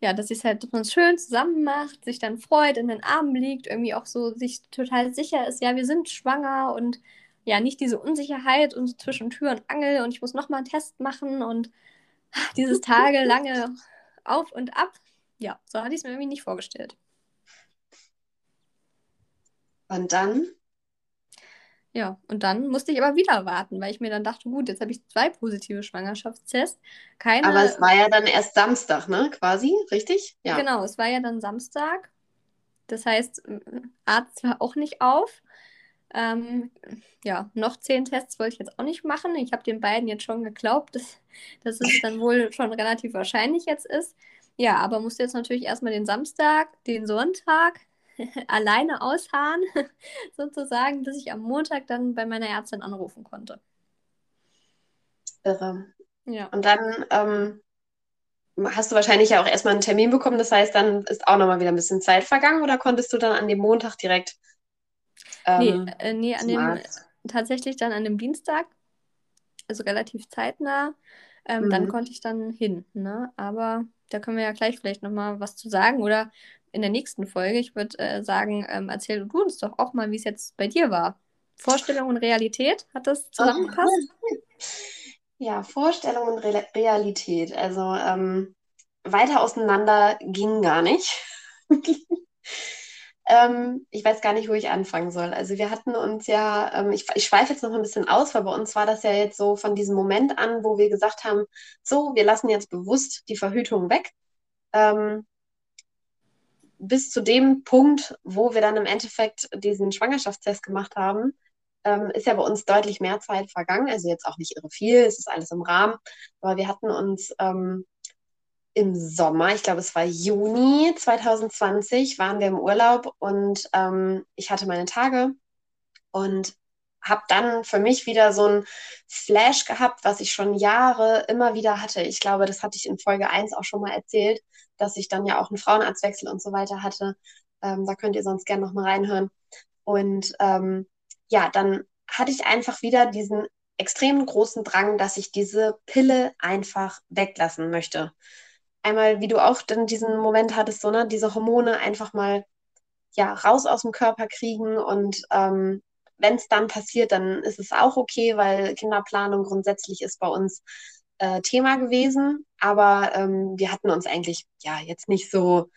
ja, dass es halt, dass man es schön zusammen macht, sich dann freut, in den Armen liegt, irgendwie auch so sich total sicher ist, ja, wir sind schwanger und ja, nicht diese Unsicherheit und so zwischen Tür und Angel und ich muss nochmal einen Test machen und dieses tagelange *laughs* Auf und Ab. Ja, so hatte ich es mir irgendwie nicht vorgestellt. Und dann? Ja, und dann musste ich aber wieder warten, weil ich mir dann dachte, gut, jetzt habe ich zwei positive Schwangerschaftstests. Keine, Aber es war ja dann erst Samstag, ne? Quasi, richtig? Ja. genau, es war ja dann Samstag. Das heißt, Arzt war auch nicht auf. Ähm, ja, noch zehn Tests wollte ich jetzt auch nicht machen. Ich habe den beiden jetzt schon geglaubt, dass, dass es dann wohl schon relativ wahrscheinlich jetzt ist. Ja, aber musste jetzt natürlich erstmal den Samstag, den Sonntag *laughs* alleine ausharren, *laughs* sozusagen, bis ich am Montag dann bei meiner Ärztin anrufen konnte. Irre. Ja. Und dann ähm, hast du wahrscheinlich ja auch erstmal einen Termin bekommen. Das heißt, dann ist auch nochmal wieder ein bisschen Zeit vergangen oder konntest du dann an dem Montag direkt Nee, ähm, äh, nee, an dem, Arzt? tatsächlich dann an dem Dienstag, also relativ zeitnah, ähm, dann Mhm. konnte ich dann hin, ne? Aber da können wir ja gleich vielleicht nochmal was zu sagen oder in der nächsten Folge. Ich würde äh, sagen, ähm, erzähl du uns doch auch mal, wie es jetzt bei dir war. Vorstellung und Realität, hat das zusammengepasst? Ja, Vorstellung und Re Realität. Also ähm, weiter auseinander ging gar nicht. *laughs* Ähm, ich weiß gar nicht, wo ich anfangen soll. Also wir hatten uns ja, ähm, ich, ich schweife jetzt noch ein bisschen aus, weil bei uns war das ja jetzt so von diesem Moment an, wo wir gesagt haben, so, wir lassen jetzt bewusst die Verhütung weg. Ähm, bis zu dem Punkt, wo wir dann im Endeffekt diesen Schwangerschaftstest gemacht haben, ähm, ist ja bei uns deutlich mehr Zeit vergangen. Also jetzt auch nicht irre viel, es ist alles im Rahmen. Aber wir hatten uns ähm, im Sommer, ich glaube es war Juni 2020, waren wir im Urlaub und ähm, ich hatte meine Tage und habe dann für mich wieder so ein Flash gehabt, was ich schon Jahre immer wieder hatte. Ich glaube, das hatte ich in Folge 1 auch schon mal erzählt, dass ich dann ja auch einen Frauenarztwechsel und so weiter hatte. Ähm, da könnt ihr sonst gerne noch mal reinhören. Und ähm, ja, dann hatte ich einfach wieder diesen extrem großen Drang, dass ich diese Pille einfach weglassen möchte. Einmal, wie du auch dann diesen Moment hattest, so, ne, diese Hormone einfach mal ja, raus aus dem Körper kriegen und ähm, wenn es dann passiert, dann ist es auch okay, weil Kinderplanung grundsätzlich ist bei uns äh, Thema gewesen, aber ähm, wir hatten uns eigentlich ja jetzt nicht so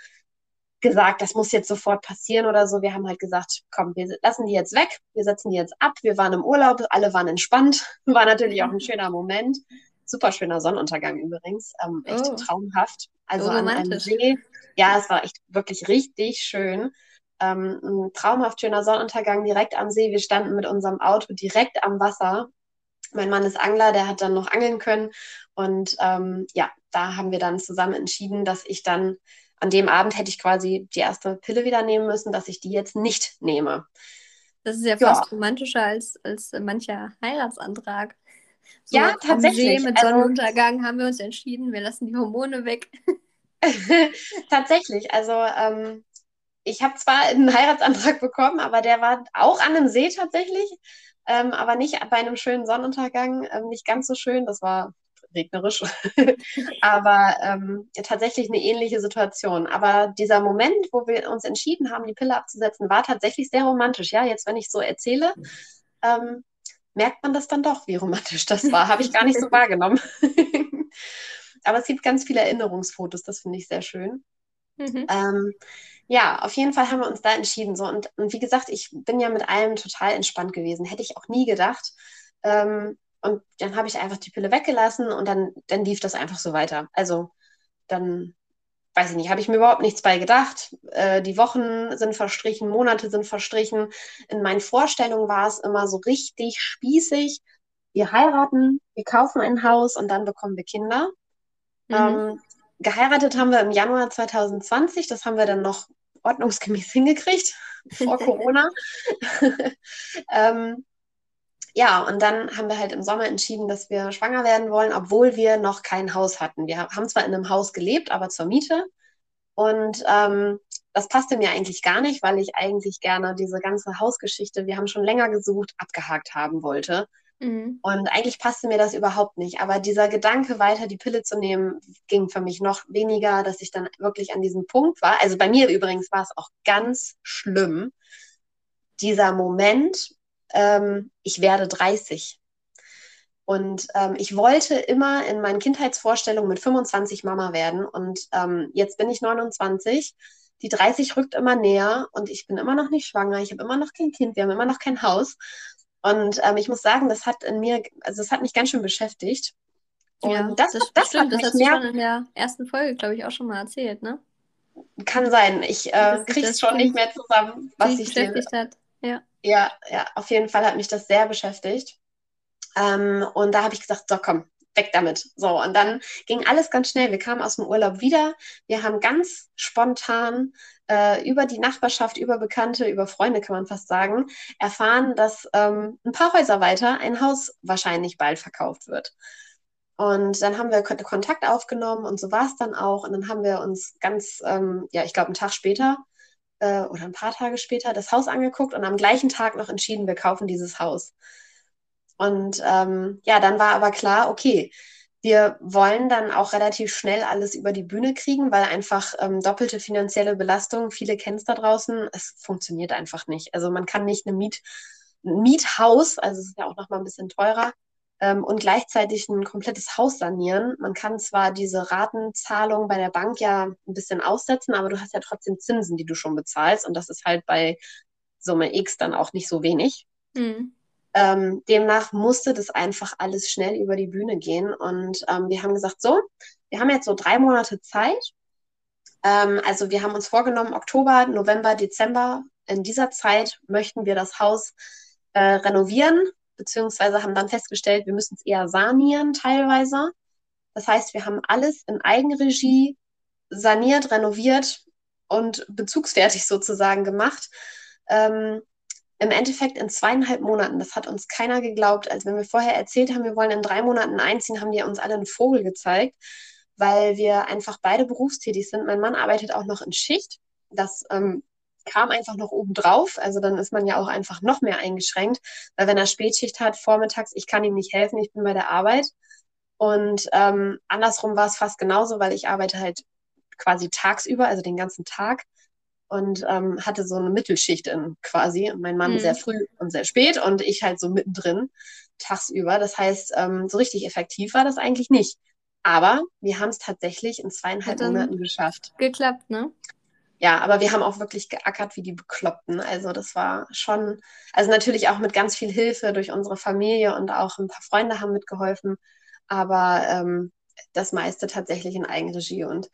gesagt, das muss jetzt sofort passieren oder so. Wir haben halt gesagt, komm, wir lassen die jetzt weg, wir setzen die jetzt ab, wir waren im Urlaub, alle waren entspannt, *laughs* war natürlich auch ein schöner Moment. Super schöner Sonnenuntergang übrigens, ähm, echt oh. traumhaft. Also oh, an einem See. Ja, es war echt wirklich richtig schön. Ähm, ein traumhaft schöner Sonnenuntergang direkt am See. Wir standen mit unserem Auto direkt am Wasser. Mein Mann ist Angler, der hat dann noch angeln können. Und ähm, ja, da haben wir dann zusammen entschieden, dass ich dann an dem Abend hätte ich quasi die erste Pille wieder nehmen müssen, dass ich die jetzt nicht nehme. Das ist ja fast ja. romantischer als, als mancher Heiratsantrag. So ja, tatsächlich. See mit also Sonnenuntergang also, haben wir uns entschieden, wir lassen die Hormone weg. *laughs* tatsächlich. Also ähm, ich habe zwar einen Heiratsantrag bekommen, aber der war auch an einem See tatsächlich, ähm, aber nicht bei einem schönen Sonnenuntergang, ähm, nicht ganz so schön. Das war regnerisch, *laughs* aber ähm, tatsächlich eine ähnliche Situation. Aber dieser Moment, wo wir uns entschieden haben, die Pille abzusetzen, war tatsächlich sehr romantisch. Ja, jetzt, wenn ich so erzähle, ähm, merkt man das dann doch, wie romantisch das war. Habe ich gar nicht so *laughs* wahrgenommen. *laughs* aber es gibt ganz viele Erinnerungsfotos, das finde ich sehr schön. Mhm. Ähm, ja, auf jeden Fall haben wir uns da entschieden. So. Und, und wie gesagt, ich bin ja mit allem total entspannt gewesen. Hätte ich auch nie gedacht. Ähm, und dann habe ich einfach die Pille weggelassen und dann, dann lief das einfach so weiter. Also dann, weiß ich nicht, habe ich mir überhaupt nichts bei gedacht. Äh, die Wochen sind verstrichen, Monate sind verstrichen. In meinen Vorstellungen war es immer so richtig spießig. Wir heiraten, wir kaufen ein Haus und dann bekommen wir Kinder. Mhm. Ähm, geheiratet haben wir im Januar 2020. Das haben wir dann noch ordnungsgemäß *laughs* hingekriegt vor *laughs* Corona. *laughs* ähm, ja, und dann haben wir halt im Sommer entschieden, dass wir schwanger werden wollen, obwohl wir noch kein Haus hatten. Wir haben zwar in einem Haus gelebt, aber zur Miete. Und ähm, das passte mir eigentlich gar nicht, weil ich eigentlich gerne diese ganze Hausgeschichte, wir haben schon länger gesucht, abgehakt haben wollte. Mhm. Und eigentlich passte mir das überhaupt nicht. Aber dieser Gedanke, weiter die Pille zu nehmen, ging für mich noch weniger, dass ich dann wirklich an diesem Punkt war. Also bei mir übrigens war es auch ganz schlimm. Dieser Moment, ähm, ich werde 30. Und ähm, ich wollte immer in meinen Kindheitsvorstellungen mit 25 Mama werden. Und ähm, jetzt bin ich 29. Die 30 rückt immer näher und ich bin immer noch nicht schwanger. Ich habe immer noch kein Kind. Wir haben immer noch kein Haus. Und ähm, ich muss sagen, das hat in mir, also es hat mich ganz schön beschäftigt. Und ja, das, das, das, stimmt, das hast du schon in der ersten Folge, glaube ich, auch schon mal erzählt, ne? Kann sein. Ich äh, kriege es schon nicht mehr zusammen, was ich beschäftigt hat. Ja. Ja, ja, auf jeden Fall hat mich das sehr beschäftigt. Ähm, und da habe ich gesagt, so komm, weg damit. So, und dann ging alles ganz schnell. Wir kamen aus dem Urlaub wieder. Wir haben ganz spontan äh, über die Nachbarschaft, über Bekannte, über Freunde, kann man fast sagen, erfahren, dass ähm, ein paar Häuser weiter ein Haus wahrscheinlich bald verkauft wird. Und dann haben wir Kontakt aufgenommen und so war es dann auch. Und dann haben wir uns ganz, ähm, ja, ich glaube, einen Tag später äh, oder ein paar Tage später das Haus angeguckt und am gleichen Tag noch entschieden, wir kaufen dieses Haus. Und ähm, ja, dann war aber klar, okay, wir wollen dann auch relativ schnell alles über die Bühne kriegen, weil einfach ähm, doppelte finanzielle Belastung, viele kennen es da draußen, es funktioniert einfach nicht. Also man kann nicht eine Miet, ein Miethaus, also es ist ja auch nochmal ein bisschen teurer, ähm, und gleichzeitig ein komplettes Haus sanieren. Man kann zwar diese Ratenzahlung bei der Bank ja ein bisschen aussetzen, aber du hast ja trotzdem Zinsen, die du schon bezahlst und das ist halt bei Summe X dann auch nicht so wenig. Mhm. Ähm, demnach musste das einfach alles schnell über die Bühne gehen und ähm, wir haben gesagt, so, wir haben jetzt so drei Monate Zeit. Ähm, also wir haben uns vorgenommen, Oktober, November, Dezember, in dieser Zeit möchten wir das Haus äh, renovieren, beziehungsweise haben dann festgestellt, wir müssen es eher sanieren teilweise. Das heißt, wir haben alles in Eigenregie saniert, renoviert und bezugsfertig sozusagen gemacht. Ähm, Im Endeffekt in zweieinhalb Monaten. Das hat uns keiner geglaubt. Als wenn wir vorher erzählt haben, wir wollen in drei Monaten einziehen, haben die uns alle einen Vogel gezeigt, weil wir einfach beide berufstätig sind. Mein Mann arbeitet auch noch in Schicht. Das ähm, kam einfach noch oben drauf. Also dann ist man ja auch einfach noch mehr eingeschränkt, weil wenn er Spätschicht hat, vormittags, ich kann ihm nicht helfen, ich bin bei der Arbeit. Und ähm, andersrum war es fast genauso, weil ich arbeite halt quasi tagsüber, also den ganzen Tag und ähm, hatte so eine Mittelschicht in quasi. Und mein Mann mhm. sehr früh und sehr spät und ich halt so mittendrin tagsüber. Das heißt, ähm, so richtig effektiv war das eigentlich nicht. Aber wir haben es tatsächlich in zweieinhalb Monaten geschafft. Geklappt, ne? Ja, aber wir haben auch wirklich geackert wie die Bekloppten. Also das war schon, also natürlich auch mit ganz viel Hilfe durch unsere Familie und auch ein paar Freunde haben mitgeholfen. Aber ähm, das meiste tatsächlich in Eigenregie. Und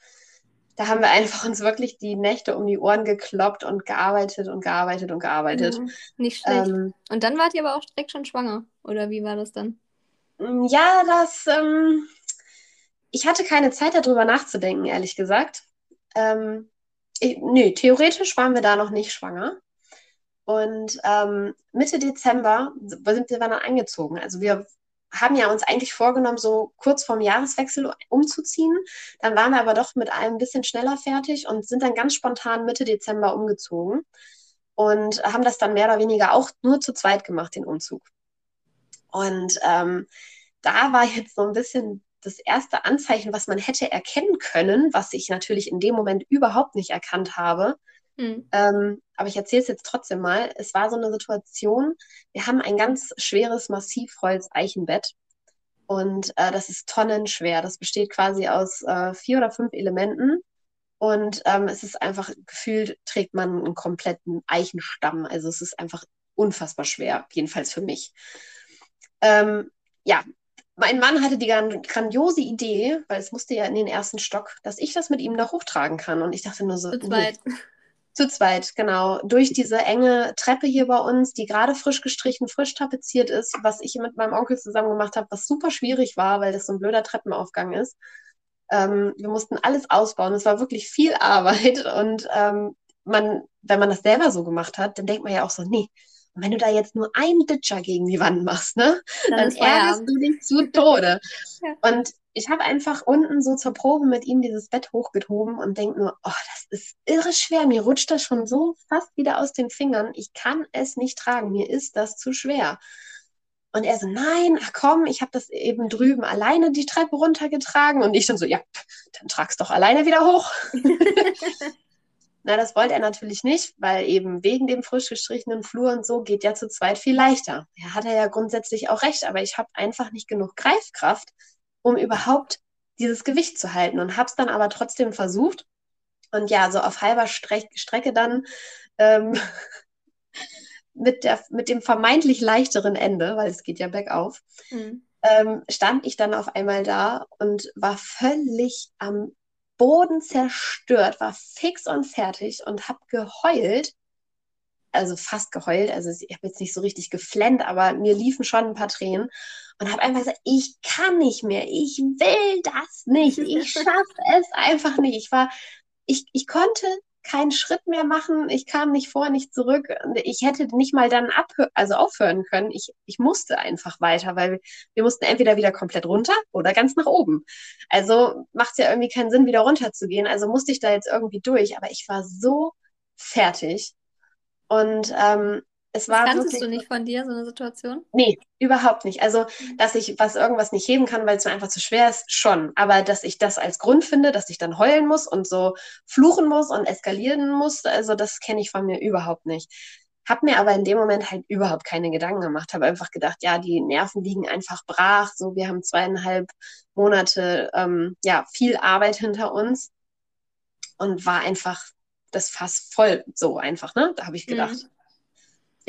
da haben wir einfach uns wirklich die Nächte um die Ohren gekloppt und gearbeitet und gearbeitet und gearbeitet. Mhm, nicht schlecht. Ähm, und dann wart ihr aber auch direkt schon schwanger, oder wie war das dann? Ja, das, ähm, ich hatte keine Zeit darüber nachzudenken, ehrlich gesagt. Ähm, nee, theoretisch waren wir da noch nicht schwanger. Und ähm, Mitte Dezember sind wir dann eingezogen. Also wir haben ja uns eigentlich vorgenommen, so kurz vorm Jahreswechsel umzuziehen. Dann waren wir aber doch mit allem ein bisschen schneller fertig und sind dann ganz spontan Mitte Dezember umgezogen und haben das dann mehr oder weniger auch nur zu zweit gemacht, den Umzug. Und ähm, da war jetzt so ein bisschen das erste Anzeichen, was man hätte erkennen können, was ich natürlich in dem Moment überhaupt nicht erkannt habe. Mhm. Ähm, aber ich erzähle es jetzt trotzdem mal. Es war so eine Situation, wir haben ein ganz schweres Massivholz-Eichenbett. Und äh, das ist tonnenschwer. Das besteht quasi aus äh, vier oder fünf Elementen. Und ähm, es ist einfach, gefühlt trägt man einen kompletten Eichenstamm. Also es ist einfach unfassbar schwer, jedenfalls für mich. Ähm, ja, mein Mann hatte die grandiose Idee, weil es musste ja in den ersten Stock, dass ich das mit ihm da hochtragen kann. Und ich dachte nur so, zu zweit. Nee. *laughs* Zu zweit, genau. Durch diese enge Treppe hier bei uns, die gerade frisch gestrichen, frisch tapeziert ist, was ich mit meinem Onkel zusammen gemacht habe, was super schwierig war, weil das so ein blöder Treppenaufgang ist. Ähm, wir mussten alles ausbauen. Es war wirklich viel Arbeit. *laughs* Und ähm, man, wenn man das selber so gemacht hat, dann denkt man ja auch so, nee, und wenn du da jetzt nur einen Ditcher gegen die Wand machst, ne, dann, dann ärgerst du dich zu Tode. *laughs* ja. Und ich habe einfach unten so zur Probe mit ihm dieses Bett hochgehoben und denke nur, oh, das ist irre schwer. Mir rutscht das schon so fast wieder aus den Fingern. Ich kann es nicht tragen. Mir ist das zu schwer. Und er so, nein, ach komm, ich habe das eben drüben alleine die Treppe runtergetragen. Und ich dann so, ja, dann trag's doch alleine wieder hoch. *laughs* *laughs* Na, das wollte er natürlich nicht, weil eben wegen dem frisch gestrichenen Flur und so geht ja zu zweit viel leichter. Ja, hat er ja grundsätzlich auch recht, aber ich habe einfach nicht genug Greifkraft, um überhaupt dieses Gewicht zu halten und habe es dann aber trotzdem versucht. Und ja, so auf halber Streck Strecke dann ähm, *laughs* mit, der, mit dem vermeintlich leichteren Ende, weil es geht ja bergauf, mhm. ähm, stand ich dann auf einmal da und war völlig am Boden zerstört, war fix und fertig und habe geheult. Also fast geheult. Also ich habe jetzt nicht so richtig geflennt, aber mir liefen schon ein paar Tränen und habe einfach gesagt, ich kann nicht mehr, ich will das nicht, ich *laughs* schaffe es einfach nicht. Ich war, ich, ich konnte keinen Schritt mehr machen. Ich kam nicht vor, nicht zurück. Ich hätte nicht mal dann also aufhören können. Ich, ich musste einfach weiter, weil wir, wir mussten entweder wieder komplett runter oder ganz nach oben. Also macht es ja irgendwie keinen Sinn, wieder runter zu gehen. Also musste ich da jetzt irgendwie durch. Aber ich war so fertig. Und ähm, es war das kanntest du nicht von dir, so eine Situation? Nee, überhaupt nicht. Also, mhm. dass ich was irgendwas nicht heben kann, weil es mir einfach zu schwer ist, schon. Aber dass ich das als Grund finde, dass ich dann heulen muss und so fluchen muss und eskalieren muss, also das kenne ich von mir überhaupt nicht. Hab mir aber in dem Moment halt überhaupt keine Gedanken gemacht. Habe einfach gedacht, ja, die Nerven liegen einfach brach. So, wir haben zweieinhalb Monate, ähm, ja, viel Arbeit hinter uns und war einfach das Fass voll so einfach, ne? Da habe ich gedacht. Mhm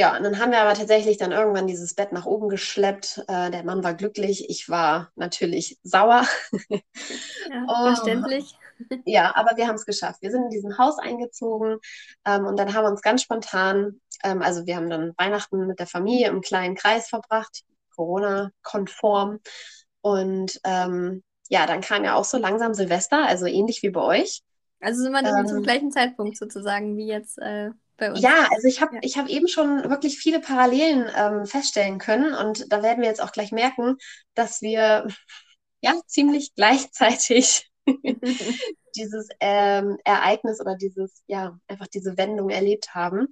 ja, und dann haben wir aber tatsächlich dann irgendwann dieses Bett nach oben geschleppt. Äh, der Mann war glücklich, ich war natürlich sauer. Ja, *laughs* oh. verständlich. Ja, aber wir haben es geschafft. Wir sind in diesem Haus eingezogen ähm, und dann haben wir uns ganz spontan, ähm, also wir haben dann Weihnachten mit der Familie im kleinen Kreis verbracht, Corona-konform. Und ähm, ja, dann kam ja auch so langsam Silvester, also ähnlich wie bei euch. Also sind wir ähm, zum gleichen Zeitpunkt sozusagen wie jetzt äh, bei uns. Ja, also ich habe ja. hab eben schon wirklich viele Parallelen ähm, feststellen können und da werden wir jetzt auch gleich merken, dass wir *laughs* ja ziemlich gleichzeitig *laughs* dieses ähm, Ereignis oder dieses, ja, einfach diese Wendung erlebt haben.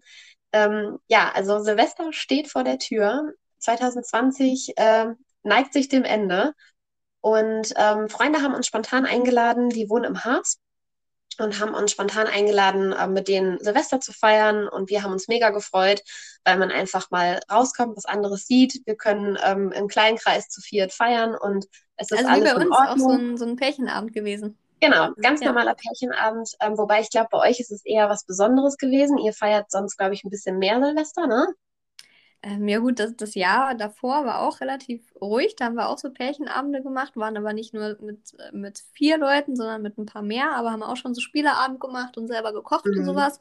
Ähm, ja, also Silvester steht vor der Tür. 2020 äh, neigt sich dem Ende. Und ähm, Freunde haben uns spontan eingeladen, die wohnen im Harz und haben uns spontan eingeladen, äh, mit denen Silvester zu feiern. Und wir haben uns mega gefreut, weil man einfach mal rauskommt, was anderes sieht. Wir können ähm, im kleinen Kreis zu viert feiern und es ist also alles wie bei uns auch so ein, so ein Pärchenabend gewesen. Genau, ganz Ja. normaler Pärchenabend. Ähm, wobei ich glaube, bei euch ist es eher was Besonderes gewesen. Ihr feiert sonst, glaube ich, ein bisschen mehr Silvester, ne? Ähm, ja gut, das, das Jahr davor war auch relativ ruhig. Da haben wir auch so Pärchenabende gemacht, waren aber nicht nur mit, mit vier Leuten, sondern mit ein paar mehr, aber haben auch schon so Spieleabend gemacht und selber gekocht und Mhm. sowas.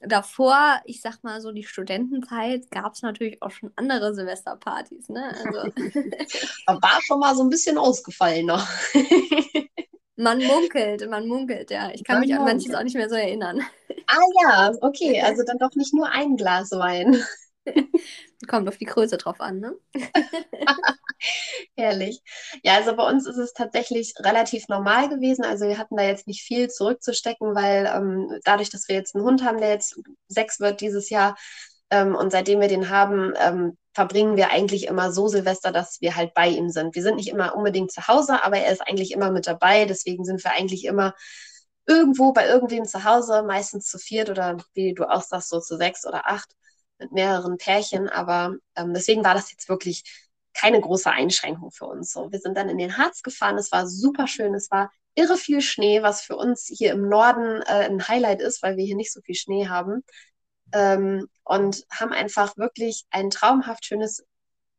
Davor, ich sag mal so die Studentenzeit, gab es natürlich auch schon andere Silvesterpartys, ne? Also *laughs* War schon mal so ein bisschen ausgefallener. *laughs* man munkelt, man munkelt, ja. Ich kann Man mich an manches munkelt. auch nicht mehr so erinnern. Ah ja, okay, also dann doch nicht nur ein Glas Wein. *laughs* Kommt auf die Größe drauf an, ne? *laughs* Herrlich. Ja, also bei uns ist es tatsächlich relativ normal gewesen. Also wir hatten da jetzt nicht viel zurückzustecken, weil ähm, dadurch, dass wir jetzt einen Hund haben, der jetzt sechs wird dieses Jahr, ähm, und seitdem wir den haben, ähm, verbringen wir eigentlich immer so Silvester, dass wir halt bei ihm sind. Wir sind nicht immer unbedingt zu Hause, aber er ist eigentlich immer mit dabei. Deswegen sind wir eigentlich immer irgendwo bei irgendwem zu Hause, meistens zu viert oder wie du auch sagst, so zu sechs oder acht mit mehreren Pärchen. Aber ähm, deswegen war das jetzt wirklich keine große Einschränkung für uns. So, wir sind dann in den Harz gefahren. Es war super schön. Es war irre viel Schnee, was für uns hier im Norden äh, ein Highlight ist, weil wir hier nicht so viel Schnee haben. Ähm, und haben einfach wirklich ein traumhaft schönes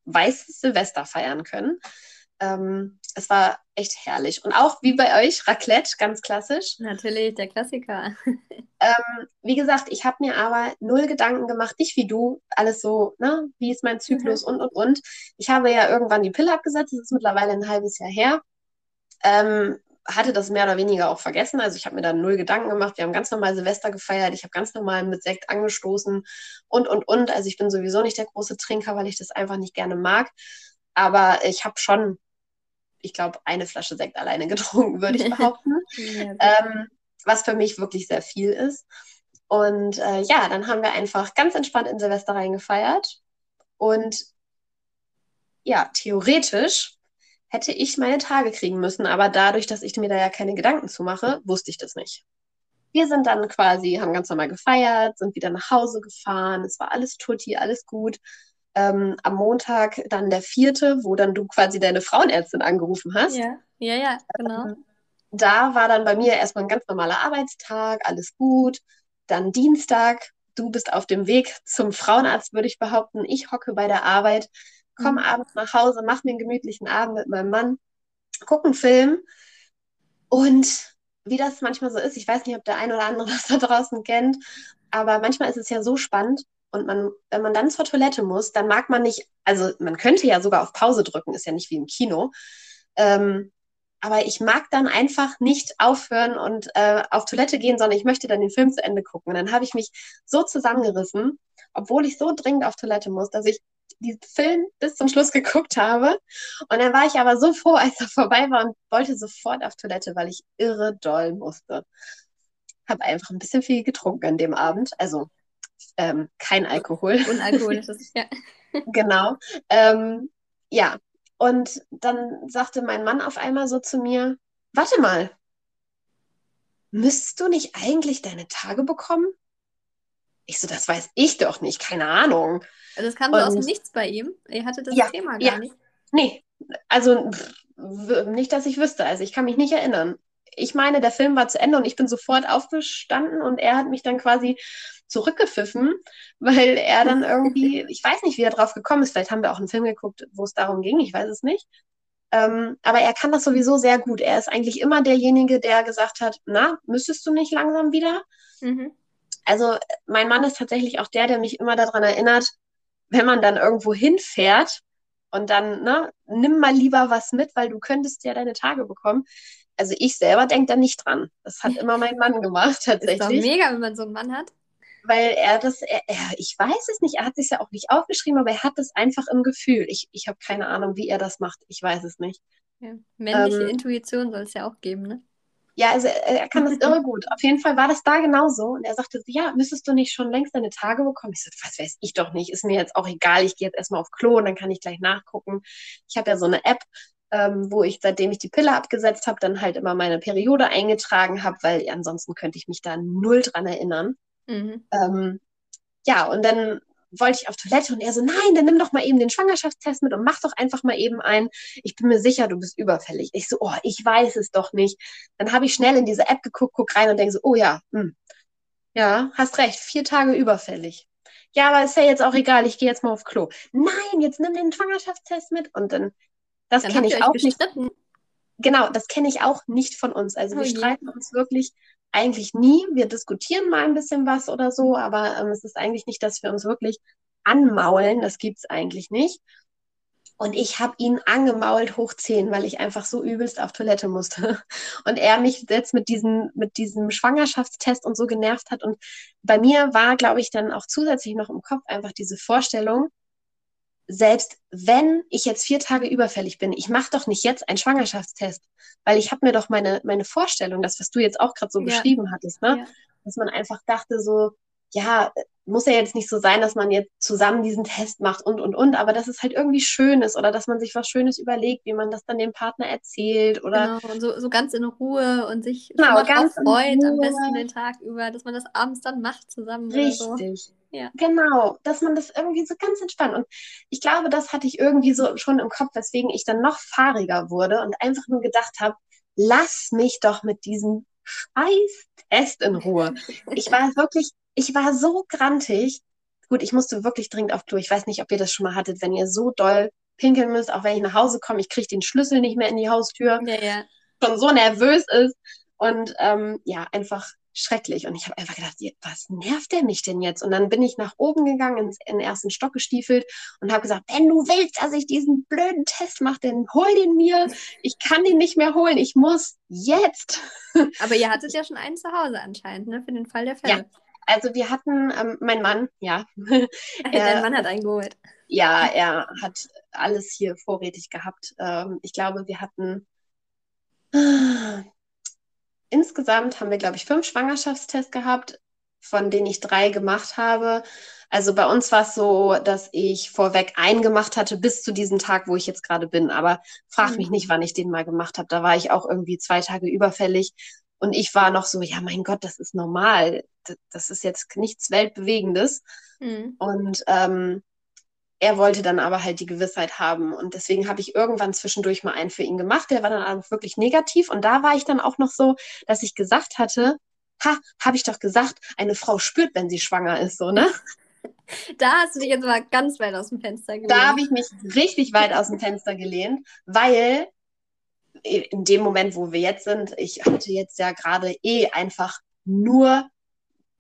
weißes Silvester feiern können. Ähm, es war echt herrlich. Und auch wie bei euch, Raclette, ganz klassisch. Natürlich, der Klassiker. *laughs* Ähm, wie gesagt, ich habe mir aber null Gedanken gemacht, nicht wie du, alles so, ne, wie ist mein Zyklus und und und. Ich habe ja irgendwann die Pille abgesetzt, das ist mittlerweile ein halbes Jahr her. Ähm, hatte das mehr oder weniger auch vergessen. Also ich habe mir da null Gedanken gemacht. Wir haben ganz normal Silvester gefeiert. Ich habe ganz normal mit Sekt angestoßen und, und, und. Also ich bin sowieso nicht der große Trinker, weil ich das einfach nicht gerne mag. Aber ich habe schon, ich glaube, eine Flasche Sekt alleine *laughs* getrunken, würde ich *laughs* behaupten. Ja, ähm, was für mich wirklich sehr viel ist. Und äh, ja, dann haben wir einfach ganz entspannt in Silvester reingefeiert. Und ja, theoretisch hätte ich meine Tage kriegen müssen, aber dadurch, dass ich mir da ja keine Gedanken zu mache, wusste ich das nicht. Wir sind dann quasi, haben ganz normal gefeiert, sind wieder nach Hause gefahren, es war alles tutti, alles gut. Ähm, am Montag dann der vierte, wo dann du quasi deine Frauenärztin angerufen hast ja, ja, ja, genau. da war dann bei mir erstmal ein ganz normaler Arbeitstag, alles gut. Dann Dienstag, du bist auf dem Weg zum Frauenarzt, würde ich behaupten. Ich hocke bei der Arbeit, komme Mhm. abends nach Hause, mache mir einen gemütlichen Abend mit meinem Mann, gucke einen Film. Und wie das manchmal so ist, ich weiß nicht, ob der ein oder andere *laughs* das da draußen kennt, aber manchmal ist es ja so spannend. Und man, wenn man dann zur Toilette muss, dann mag man nicht, also man könnte ja sogar auf Pause drücken, ist ja nicht wie im Kino. Ähm, aber ich mag dann einfach nicht aufhören und äh, auf Toilette gehen, sondern ich möchte dann den Film zu Ende gucken. Und dann habe ich mich so zusammengerissen, obwohl ich so dringend auf Toilette muss, dass ich diesen Film bis zum Schluss *laughs* geguckt habe. Und dann war ich aber so froh, *laughs* als er vorbei war und wollte sofort auf Toilette, weil ich irre doll musste. Habe einfach ein bisschen viel getrunken an dem Abend. Also ähm, kein Alkohol. *laughs* Unalkoholisches, *laughs* ja. Genau. Ähm, ja, und dann sagte mein Mann auf einmal so zu mir, warte mal, müsstest du nicht eigentlich deine Tage bekommen? Ich so, das weiß ich doch nicht, keine Ahnung. Also es kam so aus dem Nichts bei ihm. Ihr hattet das Ja, Thema gar ja. nicht. Nee, also pff, nicht, dass ich wüsste, also ich kann mich nicht erinnern. Ich meine, der Film war zu Ende und ich bin sofort aufgestanden und er hat mich dann quasi zurückgepfiffen, weil er dann *laughs* irgendwie, ich weiß nicht, wie er drauf gekommen ist, vielleicht haben wir auch einen Film geguckt, wo es darum ging, ich weiß es nicht. Ähm, aber er kann das sowieso sehr gut. Er ist eigentlich immer derjenige, der gesagt hat, na, müsstest du nicht langsam wieder? Mhm. Also mein Mann ist tatsächlich auch der, der mich immer daran erinnert, wenn man dann irgendwo hinfährt und dann, ne, nimm mal lieber was mit, weil du könntest ja deine Tage bekommen. Also ich selber denke da nicht dran. Das hat *laughs* immer mein Mann gemacht, Ist doch tatsächlich. mega, wenn man so einen Mann hat. Weil er das, er, er, ich weiß es nicht, er hat sich ja auch nicht aufgeschrieben, aber er hat das einfach im Gefühl. Ich, ich habe keine Ahnung, wie er das macht. Ich weiß es nicht. Ja. Männliche Ähm, Intuition soll es ja auch geben, ne? Ja, also er, er kann das *laughs* irre gut. Auf jeden Fall war das da genauso. Und er sagte so, ja, müsstest du nicht schon längst deine Tage bekommen? Ich so, was weiß ich doch nicht. Ist mir jetzt auch egal. Ich gehe jetzt erstmal auf Klo und dann kann ich gleich nachgucken. Ich habe ja so eine App, ähm, wo ich, seitdem ich die Pille abgesetzt habe, dann halt immer meine Periode eingetragen habe, weil ansonsten könnte ich mich da null dran erinnern. Mhm. Ähm, ja, und dann wollte ich auf Toilette und er so, nein, dann nimm doch mal eben den Schwangerschaftstest mit und mach doch einfach mal eben ein. Ich bin mir sicher, du bist überfällig. Ich so, oh, ich weiß es doch nicht. Dann habe ich schnell in diese App geguckt, guck rein und denke so, oh ja, hm, ja, hast recht, vier Tage überfällig. Ja, aber ist ja jetzt auch egal, ich gehe jetzt mal auf Klo. Nein, jetzt nimm den Schwangerschaftstest mit und dann, das kenne ich auch nicht. gestritten. Genau, das kenne ich auch nicht von uns. Also Oh wir je. streiten uns wirklich eigentlich nie. Wir diskutieren mal ein bisschen was oder so, aber ähm, es ist eigentlich nicht, dass wir uns wirklich anmaulen. Das gibt's eigentlich nicht. Und ich habe ihn angemault hoch 10, weil ich einfach so übelst auf Toilette musste. *laughs* Und er mich jetzt mit diesem, mit diesem Schwangerschaftstest und so genervt hat. Und bei mir war, glaube ich, dann auch zusätzlich noch im Kopf einfach diese Vorstellung, selbst wenn ich jetzt vier Tage überfällig bin, ich mache doch nicht jetzt einen Schwangerschaftstest, weil ich habe mir doch meine, meine Vorstellung, das, was du jetzt auch gerade so Ja. beschrieben hattest, ne? Ja. dass man einfach dachte so, ja, muss ja jetzt nicht so sein, dass man jetzt zusammen diesen Test macht und, und, und, aber dass es halt irgendwie schön ist oder dass man sich was Schönes überlegt, wie man das dann dem Partner erzählt oder Genau, und so, so ganz in Ruhe und sich Genau, ganz freut, am besten den Tag über, dass man das abends dann macht zusammen oder so. Ja. Genau, dass man das irgendwie so ganz entspannt. Und ich glaube, das hatte ich irgendwie so schon im Kopf, weswegen ich dann noch fahriger wurde und einfach nur gedacht habe, lass mich doch mit diesem scheiß Test in Ruhe. Ich war *laughs* wirklich, ich war so grantig. Gut, ich musste wirklich dringend auf Klo. Ich weiß nicht, ob ihr das schon mal hattet, wenn ihr so doll pinkeln müsst, auch wenn ich nach Hause komme, ich kriege den Schlüssel nicht mehr in die Haustür, Ja, ja. schon so nervös ist und ähm, ja, einfach schrecklich. Und ich habe einfach gedacht, was nervt der mich denn jetzt? Und dann bin ich nach oben gegangen, ins, in den ersten Stock gestiefelt und habe gesagt, wenn du willst, dass ich diesen blöden Test mache, dann hol den mir. Ich kann den nicht mehr holen. Ich muss jetzt. *laughs* Aber ihr hattet ja schon einen zu Hause anscheinend, ne? Für den Fall der Fälle. Also wir hatten, ähm, mein Mann, ja, *laughs* Dein Mann hat einen geholt. ja, er hat alles hier vorrätig gehabt. Ähm, ich glaube, wir hatten insgesamt haben wir, glaube ich, fünf Schwangerschaftstests gehabt, von denen ich drei gemacht habe. Also bei uns war es so, dass ich vorweg einen gemacht hatte bis zu diesem Tag, wo ich jetzt gerade bin. Aber frag Mhm. mich nicht, wann ich den mal gemacht habe. Da war ich auch irgendwie zwei Tage überfällig. Und ich war noch so, ja, mein Gott, das ist normal. Das ist jetzt nichts Weltbewegendes. Mhm. Und ähm, er wollte dann aber halt die Gewissheit haben. Und deswegen habe ich irgendwann zwischendurch mal einen für ihn gemacht. Der war dann auch wirklich negativ. Und da war ich dann auch noch so, dass ich gesagt hatte, ha, habe ich doch gesagt, eine Frau spürt, wenn sie schwanger ist, so, ne? *laughs* Da hast du dich jetzt mal ganz weit aus dem Fenster gelehnt. Da habe ich mich richtig weit aus dem Fenster gelehnt, weil in dem Moment, wo wir jetzt sind, ich hatte jetzt ja gerade eh einfach nur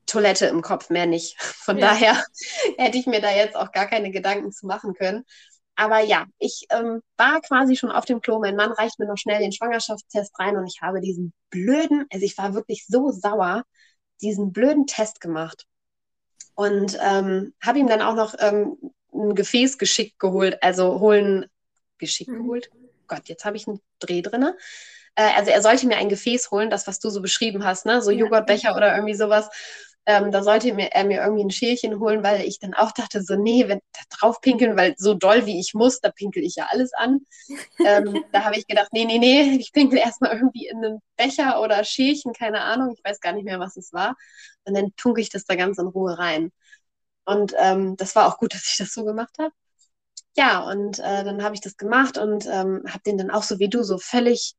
Toilette im Kopf, mehr nicht. *laughs* Von Ja. daher *laughs* hätte ich mir da jetzt auch gar keine Gedanken zu machen können. Aber ja, ich ähm, war quasi schon auf dem Klo. Mein Mann reicht mir noch schnell den Schwangerschaftstest rein und ich habe diesen blöden, also ich war wirklich so sauer, diesen blöden Test gemacht. Und ähm, habe ihm dann auch noch ähm, ein Gefäß geschickt geholt, also holen, geschickt Mhm. geholt. Gott, jetzt habe ich einen Dreh drinne. Äh, also er sollte mir ein Gefäß holen, das, was du so beschrieben hast, ne? So Ja. Joghurtbecher oder irgendwie sowas. Ähm, da sollte mir, er mir irgendwie ein Schälchen holen, weil ich dann auch dachte, so, nee, wenn da drauf pinkeln, weil so doll wie ich muss, da pinkel ich ja alles an. ähm, *laughs* da habe ich gedacht, nee, nee, nee, ich pinkel erstmal irgendwie in einen Becher oder Schälchen, keine Ahnung, ich weiß gar nicht mehr, was es war. Und dann tunke ich das da ganz in Ruhe rein. Und ähm, das war auch gut, dass ich das so gemacht habe. Ja, und äh, dann habe ich das gemacht und ähm, habe den dann auch so wie du so völlig,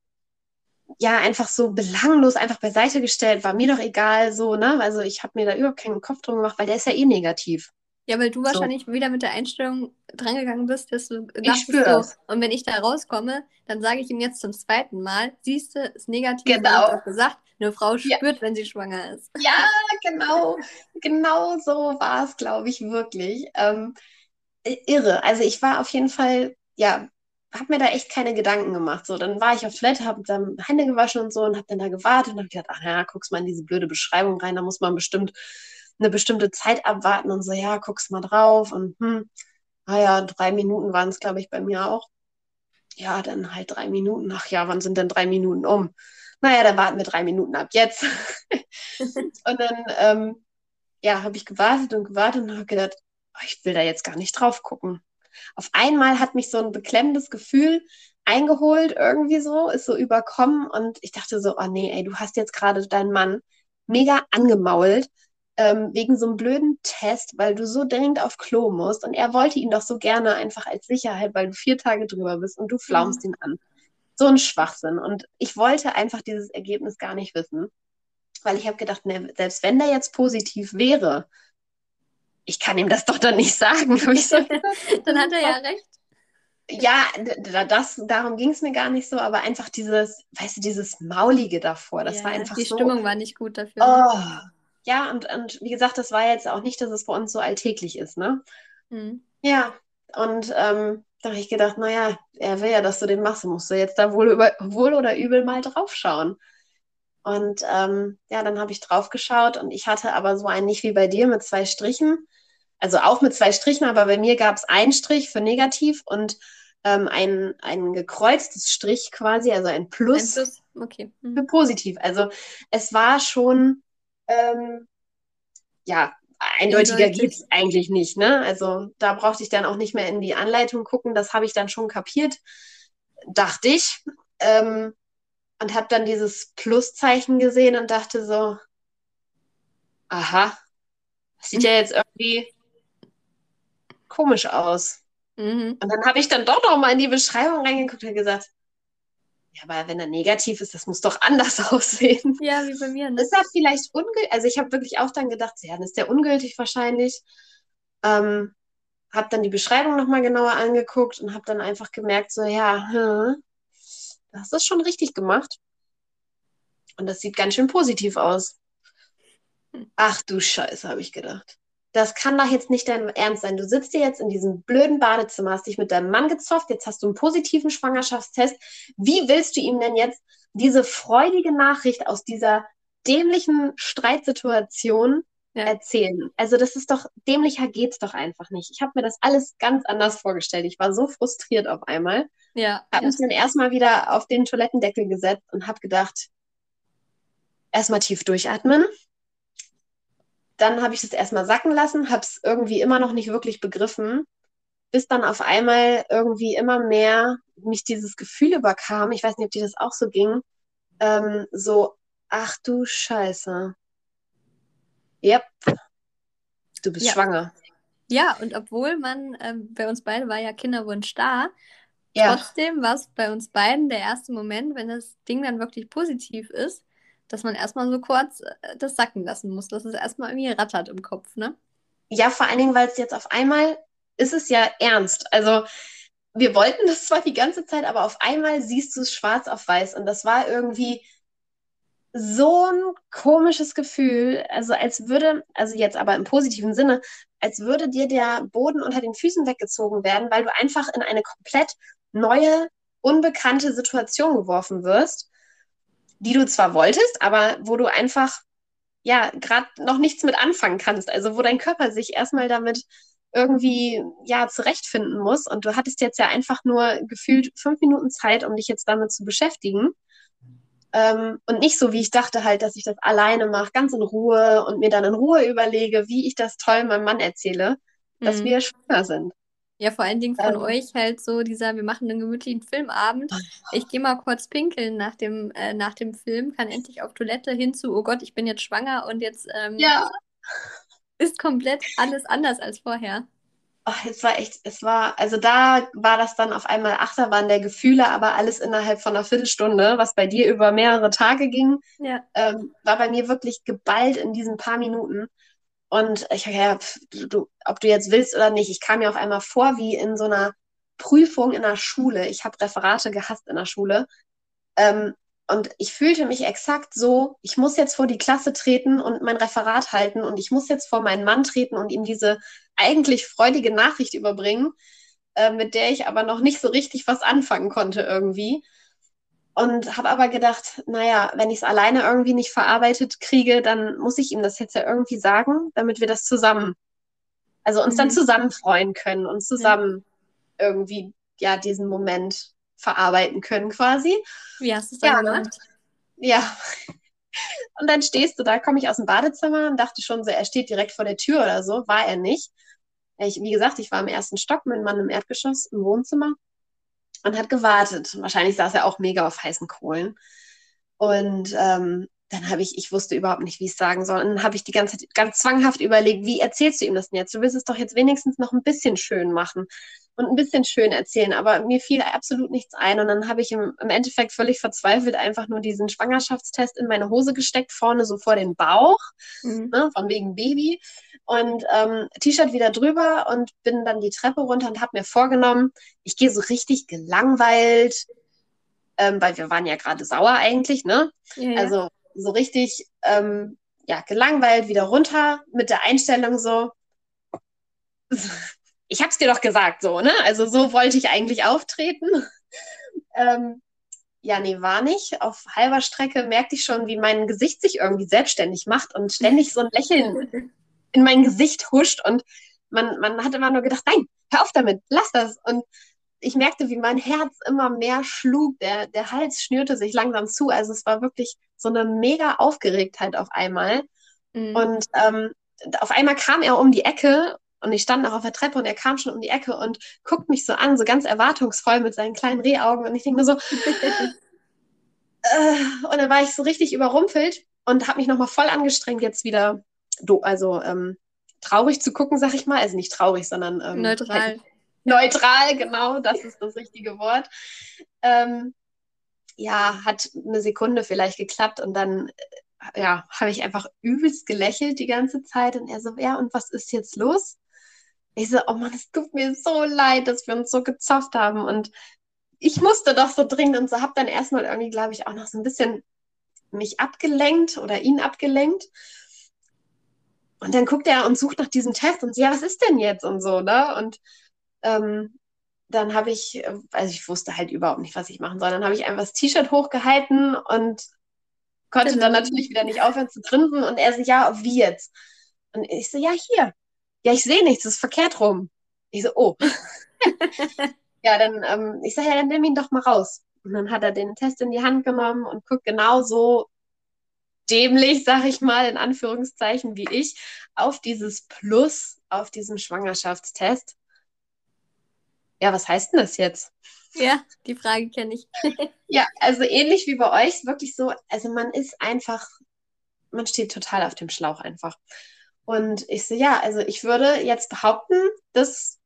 ja, einfach so belanglos einfach beiseite gestellt. War mir doch egal, so, ne? Also ich habe mir da überhaupt keinen Kopf drum gemacht, weil der ist ja eh negativ. Ja, weil du So. wahrscheinlich wieder mit der Einstellung drangegangen bist, dass du dachtest spür so, und wenn ich da rauskomme, dann sage ich ihm jetzt zum zweiten Mal, siehst du, ist negativ, Genau. auch gesagt, eine Frau Ja. spürt, wenn sie schwanger ist. Ja, genau. Genau so war es, glaube ich, wirklich. Ähm, irre. Also ich war auf jeden Fall, ja, habe mir da echt keine Gedanken gemacht. So, dann war ich auf Toilette, habe dann Hände gewaschen und so und habe dann da gewartet und habe gedacht, ach ja, guck's mal in diese blöde Beschreibung rein, da muss man bestimmt eine bestimmte Zeit abwarten und so, ja, guck's mal drauf und hm, ah ja, drei Minuten waren es, glaube ich, bei mir auch. Ja, dann halt drei Minuten. Ach ja, wann sind denn drei Minuten um? Naja, dann warten wir drei Minuten ab jetzt. *laughs* und dann, ähm, ja, habe ich gewartet und gewartet und habe gedacht, oh, ich will da jetzt gar nicht drauf gucken. Auf einmal hat mich so ein beklemmendes Gefühl eingeholt irgendwie so, ist so überkommen und ich dachte so, oh nee, ey, du hast jetzt gerade deinen Mann mega angemault ähm, wegen so einem blöden Test, weil du so dringend auf Klo musst und er wollte ihn doch so gerne einfach als Sicherheit, weil du vier Tage drüber bist und du flaumst mhm. ihn an. So ein Schwachsinn und ich wollte einfach dieses Ergebnis gar nicht wissen, weil ich habe gedacht, ne, selbst wenn der jetzt positiv wäre, ich kann ihm das doch dann nicht sagen. *laughs* So *laughs* dann hat er ja recht ja, das, darum ging es mir gar nicht so, aber einfach dieses, weißt du, dieses Maulige davor, das ja, war einfach die so. Die Stimmung war nicht gut dafür. Oh, ja, und, und wie gesagt, das war jetzt auch nicht, dass es bei uns so alltäglich ist, ne? Mhm. Ja, und ähm, da habe ich gedacht, naja, er will ja, dass du den machst, musst du jetzt da wohl, über, wohl oder übel mal draufschauen. Und ähm, ja, dann habe ich draufgeschaut und ich hatte aber so einen nicht wie bei dir mit zwei Strichen. Also auch mit zwei Strichen, aber bei mir gab es einen Strich für negativ und ähm, ein, ein gekreuztes Strich quasi, also ein Plus, ein Plus. Okay. Mhm. für positiv. Also es war schon, ähm, ja, eindeutiger geht es eigentlich nicht. Ne? Also da brauchte ich dann auch nicht mehr in die Anleitung gucken. Das habe ich dann schon kapiert, dachte ich. Ähm, und habe dann dieses Pluszeichen gesehen und dachte so, aha, das sieht ja *laughs* jetzt irgendwie komisch aus. Mhm. Und dann habe ich dann doch noch mal in die Beschreibung reingeguckt und gesagt, ja, aber wenn er negativ ist, das muss doch anders *laughs* aussehen. Ja, wie bei mir. Ne? Ist er vielleicht ungültig? Also ich habe wirklich auch dann gedacht, ja, dann ist der ungültig wahrscheinlich. Ähm, habe dann die Beschreibung nochmal genauer angeguckt und habe dann einfach gemerkt, so, ja, hm, das ist schon richtig gemacht. Und das sieht ganz schön positiv aus. Hm. Ach du Scheiße, habe ich gedacht das kann doch jetzt nicht dein Ernst sein. Du sitzt dir jetzt in diesem blöden Badezimmer, hast dich mit deinem Mann gezofft, jetzt hast du einen positiven Schwangerschaftstest. Wie willst du ihm denn jetzt diese freudige Nachricht aus dieser dämlichen Streitsituation ja. erzählen? Also das ist doch, dämlicher geht's doch einfach nicht. Ich habe mir das alles ganz anders vorgestellt. Ich war so frustriert auf einmal. Ja. Habe ja. mich dann erstmal wieder auf den Toilettendeckel gesetzt und habe gedacht, erstmal tief durchatmen dann habe ich das erstmal sacken lassen, habe es irgendwie immer noch nicht wirklich begriffen, bis dann auf einmal irgendwie immer mehr mich dieses Gefühl überkam. Ich weiß nicht, ob dir das auch so ging. Ähm, so, ach du Scheiße. Yep. Du bist ja. schwanger. Ja, und obwohl man, ähm, bei uns beiden war ja Kinderwunsch da, ja. trotzdem war es bei uns beiden der erste Moment, wenn das Ding dann wirklich positiv ist, dass man erstmal so kurz äh, das sacken lassen muss, dass es erstmal irgendwie rattert im Kopf, ne? Ja, vor allen Dingen, weil es jetzt auf einmal ist es ja ernst. Also wir wollten das zwar die ganze Zeit, aber auf einmal siehst du es schwarz auf weiß und das war irgendwie so ein komisches Gefühl, also als würde, also jetzt aber im positiven Sinne, als würde dir der Boden unter den Füßen weggezogen werden, weil du einfach in eine komplett neue, unbekannte Situation geworfen wirst die du zwar wolltest, aber wo du einfach ja gerade noch nichts mit anfangen kannst. Also wo dein Körper sich erstmal damit irgendwie ja zurechtfinden muss. Und du hattest jetzt ja einfach nur gefühlt fünf Minuten Zeit, um dich jetzt damit zu beschäftigen. Ähm, und nicht so, wie ich dachte halt, dass ich das alleine mache, ganz in Ruhe und mir dann in Ruhe überlege, wie ich das toll meinem Mann erzähle, dass mhm. wir schwanger sind. Ja, vor allen Dingen von ähm, euch halt so dieser, wir machen einen gemütlichen Filmabend. Ich gehe mal kurz pinkeln nach dem, äh, nach dem Film, kann endlich auf Toilette hinzu, oh Gott, ich bin jetzt schwanger und jetzt ähm, ja. *laughs* ist komplett alles anders als vorher. Ach, es war echt, es war, also da war das dann auf einmal Achterbahn der Gefühle, aber alles innerhalb von einer Viertelstunde, was bei dir über mehrere Tage ging, ja. ähm, war bei mir wirklich geballt in diesen paar Minuten. Und ich ja, du, ob du jetzt willst oder nicht, ich kam mir auf einmal vor wie in so einer Prüfung in der Schule. Ich habe Referate gehasst in der Schule. Ähm, und ich fühlte mich exakt so, ich muss jetzt vor die Klasse treten und mein Referat halten und ich muss jetzt vor meinen Mann treten und ihm diese eigentlich freudige Nachricht überbringen, äh, mit der ich aber noch nicht so richtig was anfangen konnte irgendwie. Und habe aber gedacht, naja, wenn ich es alleine irgendwie nicht verarbeitet kriege, dann muss ich ihm das jetzt ja irgendwie sagen, damit wir das zusammen, also uns mhm. dann zusammen freuen können und zusammen ja. irgendwie ja diesen Moment verarbeiten können quasi. Wie hast du es dann ja, gemacht? Ja. *laughs* Und dann stehst du da, komme ich aus dem Badezimmer und dachte schon so, er steht direkt vor der Tür oder so. War er nicht. Ich, wie gesagt, ich war im ersten Stock, mein Mann im Erdgeschoss, im Wohnzimmer. Und hat gewartet. Wahrscheinlich saß er auch mega auf heißen Kohlen. Und ähm, dann habe ich, ich wusste überhaupt nicht, wie ich es sagen soll. Und dann habe ich die ganze Zeit ganz zwanghaft überlegt, wie erzählst du ihm das denn jetzt? Du willst es doch jetzt wenigstens noch ein bisschen schön machen und ein bisschen schön erzählen. Aber mir fiel absolut nichts ein. Und dann habe ich im, im Endeffekt völlig verzweifelt einfach nur diesen Schwangerschaftstest in meine Hose gesteckt, vorne so vor den Bauch, mhm. ne, von wegen Baby. Und ähm, T-Shirt wieder drüber und bin dann die Treppe runter und habe mir vorgenommen, ich gehe so richtig gelangweilt, ähm, weil wir waren ja gerade sauer eigentlich, ne? Ja, ja. Also so richtig ähm, ja, gelangweilt wieder runter mit der Einstellung so, *laughs* ich hab's dir doch gesagt, so, ne? Also so wollte ich eigentlich auftreten. *laughs* ähm, ja, nee, war nicht. Auf halber Strecke merkte ich schon, wie mein Gesicht sich irgendwie selbstständig macht und ständig so ein Lächeln *laughs* in mein Gesicht huscht und man, man hat immer nur gedacht, nein, hör auf damit, lass das. Und ich merkte, wie mein Herz immer mehr schlug, der, der Hals schnürte sich langsam zu. Also es war wirklich so eine mega Aufgeregtheit auf einmal. Mhm. Und ähm, auf einmal kam er um die Ecke und ich stand noch auf der Treppe und er kam schon um die Ecke und guckt mich so an, so ganz erwartungsvoll mit seinen kleinen Rehaugen. Und ich denke mir so, *laughs* äh, und dann war ich so richtig überrumpelt und habe mich nochmal voll angestrengt, jetzt wieder, do, also ähm, traurig zu gucken, sag ich mal. Also nicht traurig, sondern ähm, neutral. Halt, *laughs* Neutral, genau, das ist das richtige Wort. Ähm, ja, hat eine Sekunde vielleicht geklappt und dann äh, ja, habe ich einfach übelst gelächelt die ganze Zeit und er so, ja, und was ist jetzt los? Ich so, oh Mann, es tut mir so leid, dass wir uns so gezofft haben und ich musste doch so dringend und so, habe dann erstmal irgendwie, glaube ich, auch noch so ein bisschen mich abgelenkt oder ihn abgelenkt. Und dann guckt er und sucht nach diesem Test und so, ja, was ist denn jetzt und so, ne? Und ähm, dann habe ich, also ich wusste halt überhaupt nicht, was ich machen soll. Dann habe ich einfach das T-Shirt hochgehalten und konnte dann natürlich wieder nicht aufhören zu grinsen. Und er so, ja, wie jetzt? Und ich so, ja, hier. Ja, ich sehe nichts, das ist verkehrt rum. Ich so, oh. *laughs* ja, dann, ähm, ich sage, ja, dann nimm ihn doch mal raus. Und dann hat er den Test in die Hand genommen und guckt genau so dämlich, sag ich mal, in Anführungszeichen, wie ich, auf dieses Plus auf diesem Schwangerschaftstest ja, was heißt denn das jetzt? Ja, die Frage kenne ich. *laughs* ja, also ähnlich wie bei euch, wirklich so, also man ist einfach, man steht total auf dem Schlauch einfach. Und ich so, ja, also ich würde jetzt behaupten, dass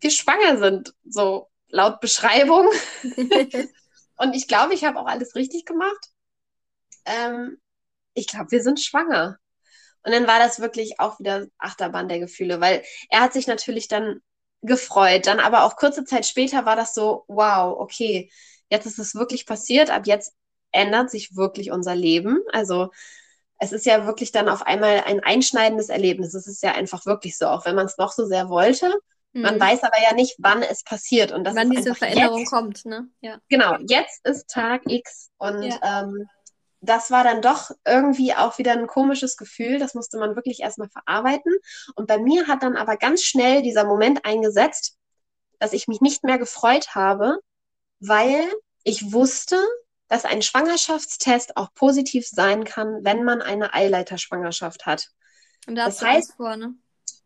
wir schwanger sind, so laut Beschreibung. *laughs* Und ich glaube, ich habe auch alles richtig gemacht. Ähm, ich glaube, wir sind schwanger. Und dann war das wirklich auch wieder Achterbahn der Gefühle, weil er hat sich natürlich dann gefreut. Dann aber auch kurze Zeit später war das so, wow, okay, jetzt ist es wirklich passiert, ab jetzt ändert sich wirklich unser Leben. Also es ist ja wirklich dann auf einmal ein einschneidendes Erlebnis. Es ist ja einfach wirklich so, auch wenn man es noch so sehr wollte. Mhm. Man weiß aber ja nicht, wann es passiert. Und das wann diese Veränderung jetzt. kommt, ne? Ja. Genau, jetzt ist Tag X und ja. ähm, das war dann doch irgendwie auch wieder ein komisches Gefühl. Das musste man wirklich erstmal verarbeiten. Und bei mir hat dann aber ganz schnell dieser Moment eingesetzt, dass ich mich nicht mehr gefreut habe, weil ich wusste, dass ein Schwangerschaftstest auch positiv sein kann, wenn man eine Eileiterschwangerschaft hat. Und da das heißt, vor, ne?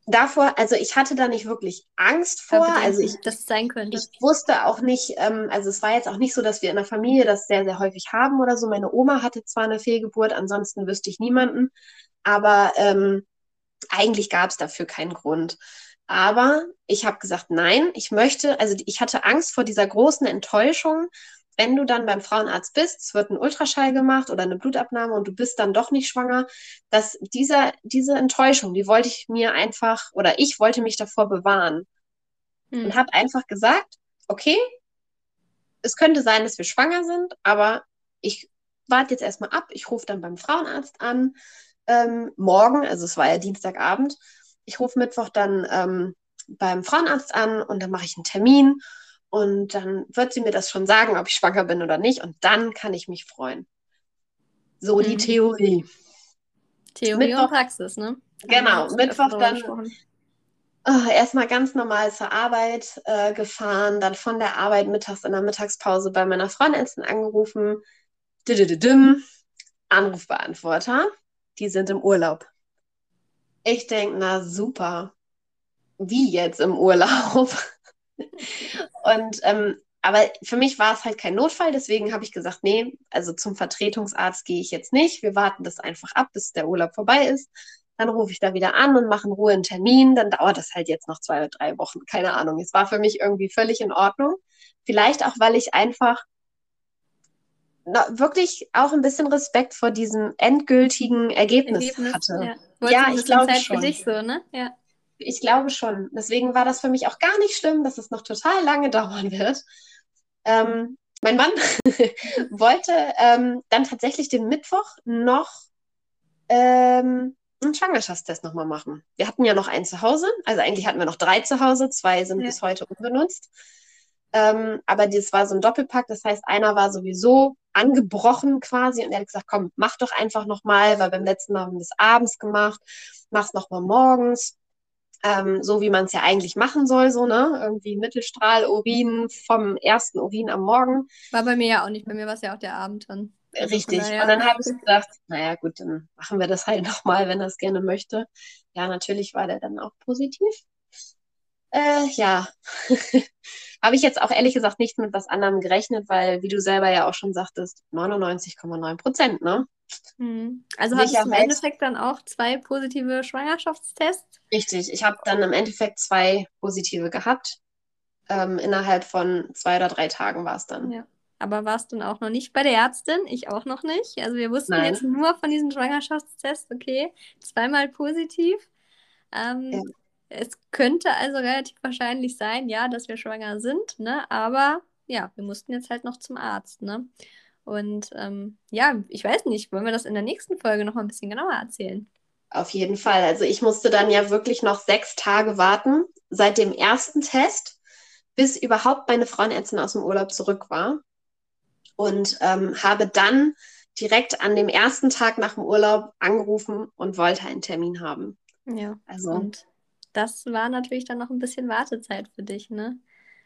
Davor, also ich hatte da nicht wirklich Angst vor. Also ich, dass es sein könnte. Ich wusste auch nicht, ähm, also es war jetzt auch nicht so, dass wir in der Familie das sehr, sehr häufig haben oder so. Meine Oma hatte zwar eine Fehlgeburt, ansonsten wüsste ich niemanden, aber ähm, eigentlich gab es dafür keinen Grund. Aber ich habe gesagt, nein, ich möchte, also ich hatte Angst vor dieser großen Enttäuschung, wenn du dann beim Frauenarzt bist, es wird ein Ultraschall gemacht oder eine Blutabnahme und du bist dann doch nicht schwanger, dass dieser, diese Enttäuschung, die wollte ich mir einfach oder ich wollte mich davor bewahren. Hm. Und habe einfach gesagt, okay, es könnte sein, dass wir schwanger sind, aber ich warte jetzt erstmal ab. Ich rufe dann beim Frauenarzt an, ähm, morgen, also es war ja Dienstagabend. Ich rufe Mittwoch dann ähm, beim Frauenarzt an und dann mache ich einen Termin und dann wird sie mir das schon sagen, ob ich schwanger bin oder nicht. Und dann kann ich mich freuen. So mhm. die Theorie. Theorie Mittwoch, und Praxis, ne? Genau, Mittwoch dann oh, erstmal ganz normal zur Arbeit äh, gefahren, dann von der Arbeit mittags in der Mittagspause bei meiner Freundin angerufen. Didididim, Anrufbeantworter, die sind im Urlaub. Ich denke, na super. Wie jetzt im Urlaub? *laughs* Und ähm, aber für mich war es halt kein Notfall, deswegen habe ich gesagt, nee, also zum Vertretungsarzt gehe ich jetzt nicht. Wir warten das einfach ab, bis der Urlaub vorbei ist. Dann rufe ich da wieder an und mache in Ruhe einen Termin. Dann dauert das halt jetzt noch zwei oder drei Wochen. Keine Ahnung. Es war für mich irgendwie völlig in Ordnung. Vielleicht auch, weil ich einfach wirklich auch ein bisschen Respekt vor diesem endgültigen Ergebnis, Ergebnis hatte. Ja, ja ich glaube Zeit schon. Für dich so, ne? ja. Ich glaube schon. Deswegen war das für mich auch gar nicht schlimm, dass es noch total lange *laughs* dauern wird. Ähm, mein Mann *laughs* wollte ähm, dann tatsächlich den Mittwoch noch ähm, einen Schwangerschaftstest nochmal machen. Wir hatten ja noch einen zu Hause, also eigentlich hatten wir noch drei zu Hause, zwei sind ja. bis heute unbenutzt. Ähm, aber das war so ein Doppelpack, das heißt, einer war sowieso angebrochen quasi und er hat gesagt, komm, mach doch einfach nochmal, weil beim letzten Mal haben wir es abends gemacht, mach's nochmal morgens. Ähm, so wie man es ja eigentlich machen soll, so, ne? Irgendwie Mittelstrahl, Urin vom ersten Urin am Morgen. War bei mir ja auch nicht, bei mir war es ja auch der Abend dann. Also Richtig. und dann habe ich *laughs* gedacht, naja, gut, dann machen wir das halt *laughs* nochmal, wenn er es gerne möchte. Ja, natürlich war der dann auch positiv. Äh, ja, *laughs* habe ich jetzt auch ehrlich gesagt nicht mit was anderem gerechnet, weil, wie du selber ja auch schon sagtest, 99,9 Prozent, ne? Hm. Also hattest du im Endeffekt dann auch zwei positive Schwangerschaftstests? Richtig, ich habe dann im Endeffekt zwei positive gehabt. Ähm, innerhalb von zwei oder drei Tagen war es dann. Ja. Aber warst du dann auch noch nicht bei der Ärztin? Ich auch noch nicht. Also wir wussten Nein. jetzt nur von diesem Schwangerschaftstest, okay, zweimal positiv. Ähm, ja. Es könnte also relativ wahrscheinlich sein, ja, dass wir schwanger sind, ne? Aber ja, wir mussten jetzt halt noch zum Arzt, ne? Und ähm, ja, ich weiß nicht, wollen wir das in der nächsten Folge noch mal ein bisschen genauer erzählen? Auf jeden Fall. Also ich musste dann ja wirklich noch sechs Tage warten seit dem ersten Test, bis überhaupt meine Frauenärztin aus dem Urlaub zurück war. Und ähm, habe dann direkt an dem ersten Tag nach dem Urlaub angerufen und wollte einen Termin haben. Ja. Also und das war natürlich dann noch ein bisschen Wartezeit für dich, ne?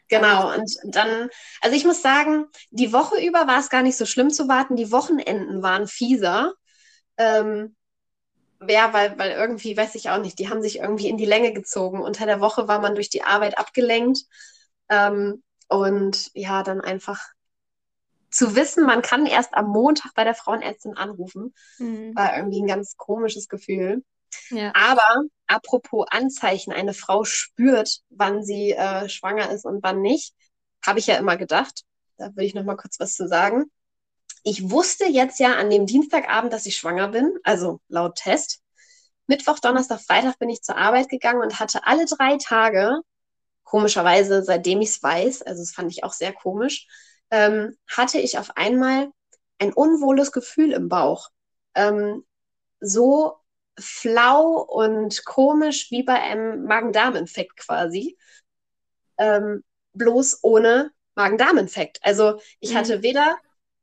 Genau, und dann, also ich muss sagen, die Woche über war es gar nicht so schlimm zu warten. Die Wochenenden waren fieser. Ähm, ja, weil, weil irgendwie, weiß ich auch nicht, die haben sich irgendwie in die Länge gezogen. Unter der Woche war man durch die Arbeit abgelenkt. Ähm, und ja, dann einfach zu wissen, man kann erst am Montag bei der Frauenärztin anrufen, mhm. war irgendwie ein ganz komisches Gefühl. Ja. Aber apropos Anzeichen, eine Frau spürt, wann sie äh, schwanger ist und wann nicht, habe ich ja immer gedacht. Da will ich noch mal kurz was zu sagen. Ich wusste jetzt ja an dem Dienstagabend, dass ich schwanger bin, also laut Test. Mittwoch, Donnerstag, Freitag bin ich zur Arbeit gegangen und hatte alle drei Tage, komischerweise, seitdem ich es weiß, also das fand ich auch sehr komisch, ähm, hatte ich auf einmal ein unwohles Gefühl im Bauch. Ähm, so flau und komisch wie bei einem Magen-Darm-Infekt quasi. Ähm, bloß ohne Magen-Darm-Infekt. Also ich mhm. hatte weder,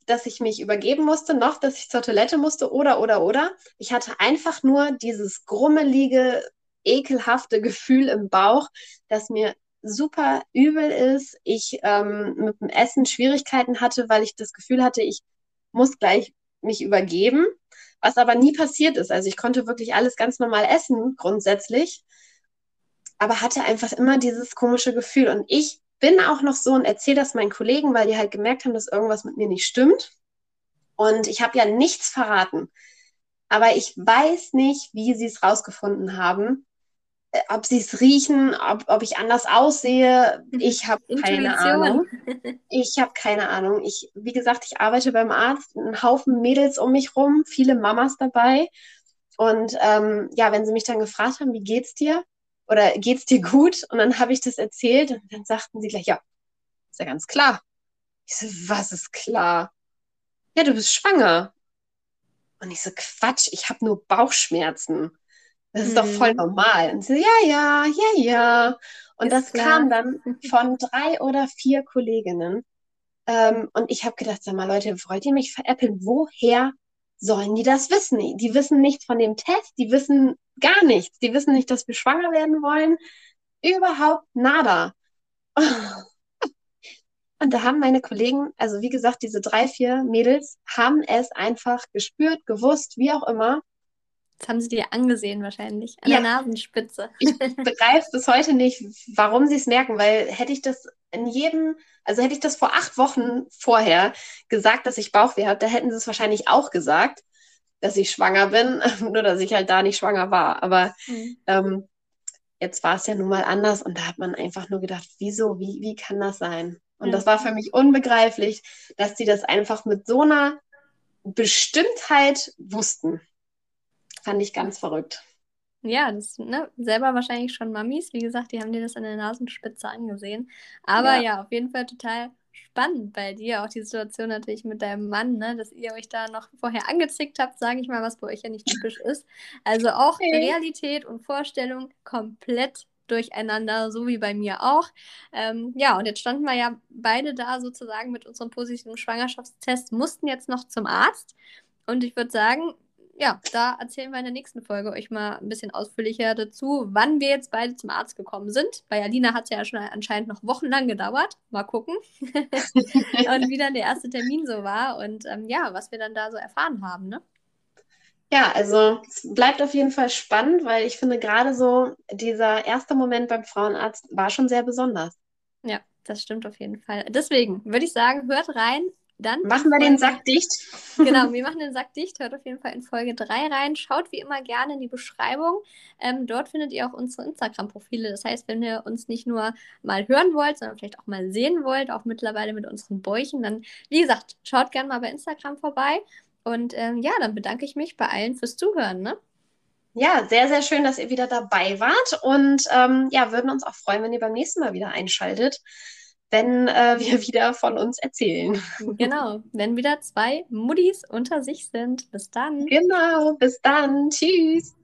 dass ich mich übergeben musste, noch dass ich zur Toilette musste oder, oder, oder. Ich hatte einfach nur dieses grummelige, ekelhafte *laughs* Gefühl im Bauch, das mir super übel ist. Ich ähm, mit dem Essen Schwierigkeiten hatte, weil ich das Gefühl hatte, ich muss gleich mich übergeben was aber nie passiert ist. Also ich konnte wirklich alles ganz normal essen, grundsätzlich, aber hatte einfach immer dieses komische Gefühl. Und ich bin auch noch so und erzähle das meinen Kollegen, weil die halt gemerkt haben, dass irgendwas mit mir nicht stimmt. Und ich habe ja nichts verraten. Aber ich weiß nicht, wie sie es rausgefunden haben. Äh, ob sie es riechen, ob, ob ich anders aussehe, ich habe keine Ahnung. *laughs* Ich habe keine Ahnung. Ich, wie gesagt, ich arbeite beim Arzt, ein Haufen Mädels um mich rum, viele Mamas dabei. Und ähm, ja, wenn sie mich dann gefragt haben, wie geht's dir? Oder geht's dir gut? Und dann habe ich das erzählt und dann sagten sie gleich, ja, ist ja ganz klar. Ich so, was ist klar? Ja, du bist schwanger. Und ich so, Quatsch, ich habe nur Bauchschmerzen. Das ist mhm. doch voll mhm. normal. Und so, ja, ja, ja, ja. Und ist das klar. kam dann *laughs* von drei oder vier Kolleginnen. Ähm, und ich habe gedacht, sag mal, Leute, wollt ihr mich veräppeln? Woher sollen die das wissen? Die wissen nichts von dem Test, die wissen gar nichts. Die wissen nicht, dass wir schwanger werden wollen. Überhaupt nada. *laughs* Und da haben meine Kollegen, also wie gesagt, diese drei, vier Mädels, haben es einfach gespürt, gewusst, wie auch immer Das haben sie dir angesehen wahrscheinlich, an Ja. der Nasenspitze. Ich begreife bis heute nicht, warum sie es merken, weil hätte ich das in jedem, also hätte ich das vor acht Wochen vorher gesagt, dass ich Bauchweh habe, da hätten sie es wahrscheinlich auch gesagt, dass ich schwanger bin, *laughs* nur dass ich halt da nicht schwanger war. Aber Mhm. ähm, jetzt war es ja nun mal anders und da hat man einfach nur gedacht, wieso, wie, wie kann das sein? Und das war für mich unbegreiflich, dass die das einfach mit so einer Bestimmtheit wussten. Fand ich ganz verrückt. Ja, das, ne, selber wahrscheinlich schon Mamis. Wie gesagt, die haben dir das an der Nasenspitze angesehen. Aber Ja. ja, auf jeden Fall total spannend bei dir. Auch die Situation natürlich mit deinem Mann, ne, dass ihr euch da noch vorher angezickt habt, sage ich mal, was bei euch ja nicht typisch ist. Also auch Okay. Realität und Vorstellung komplett durcheinander, so wie bei mir auch. Ähm, ja, und jetzt standen wir ja beide da sozusagen mit unserem positiven Schwangerschaftstest, mussten jetzt noch zum Arzt. Und ich würde sagen, ja, da erzählen wir in der nächsten Folge euch mal ein bisschen ausführlicher dazu, wann wir jetzt beide zum Arzt gekommen sind. Bei Alina hat es ja schon anscheinend noch wochenlang gedauert. Mal gucken. *laughs* und wie dann der erste Termin so war und ähm, ja, was wir dann da so erfahren haben, ne? Ja, also es bleibt auf jeden Fall spannend, weil ich finde gerade so dieser erste Moment beim Frauenarzt war schon sehr besonders. Ja, das stimmt auf jeden Fall. Deswegen würde ich sagen, hört rein. Dann Machen wir den Sack dicht. *laughs* Genau, *laughs* wir machen den Sack dicht. Hört auf jeden Fall in Folge 3 rein. Schaut wie immer gerne in die Beschreibung. Ähm, dort findet ihr auch unsere Instagram-Profile. Das heißt, wenn ihr uns nicht nur mal hören wollt, sondern vielleicht auch mal sehen wollt, auch mittlerweile mit unseren Bäuchen, dann, wie gesagt, schaut gerne mal bei Instagram vorbei. Und ähm, ja, dann bedanke ich mich bei allen fürs Zuhören. Ne? Ja, sehr, sehr schön, dass ihr wieder dabei wart und ähm, ja, würden uns auch freuen, wenn ihr beim nächsten Mal wieder einschaltet, wenn äh, wir *laughs* wieder von uns erzählen. Genau, wenn wieder zwei Muddis unter sich sind. Bis dann. Genau, bis dann. Tschüss.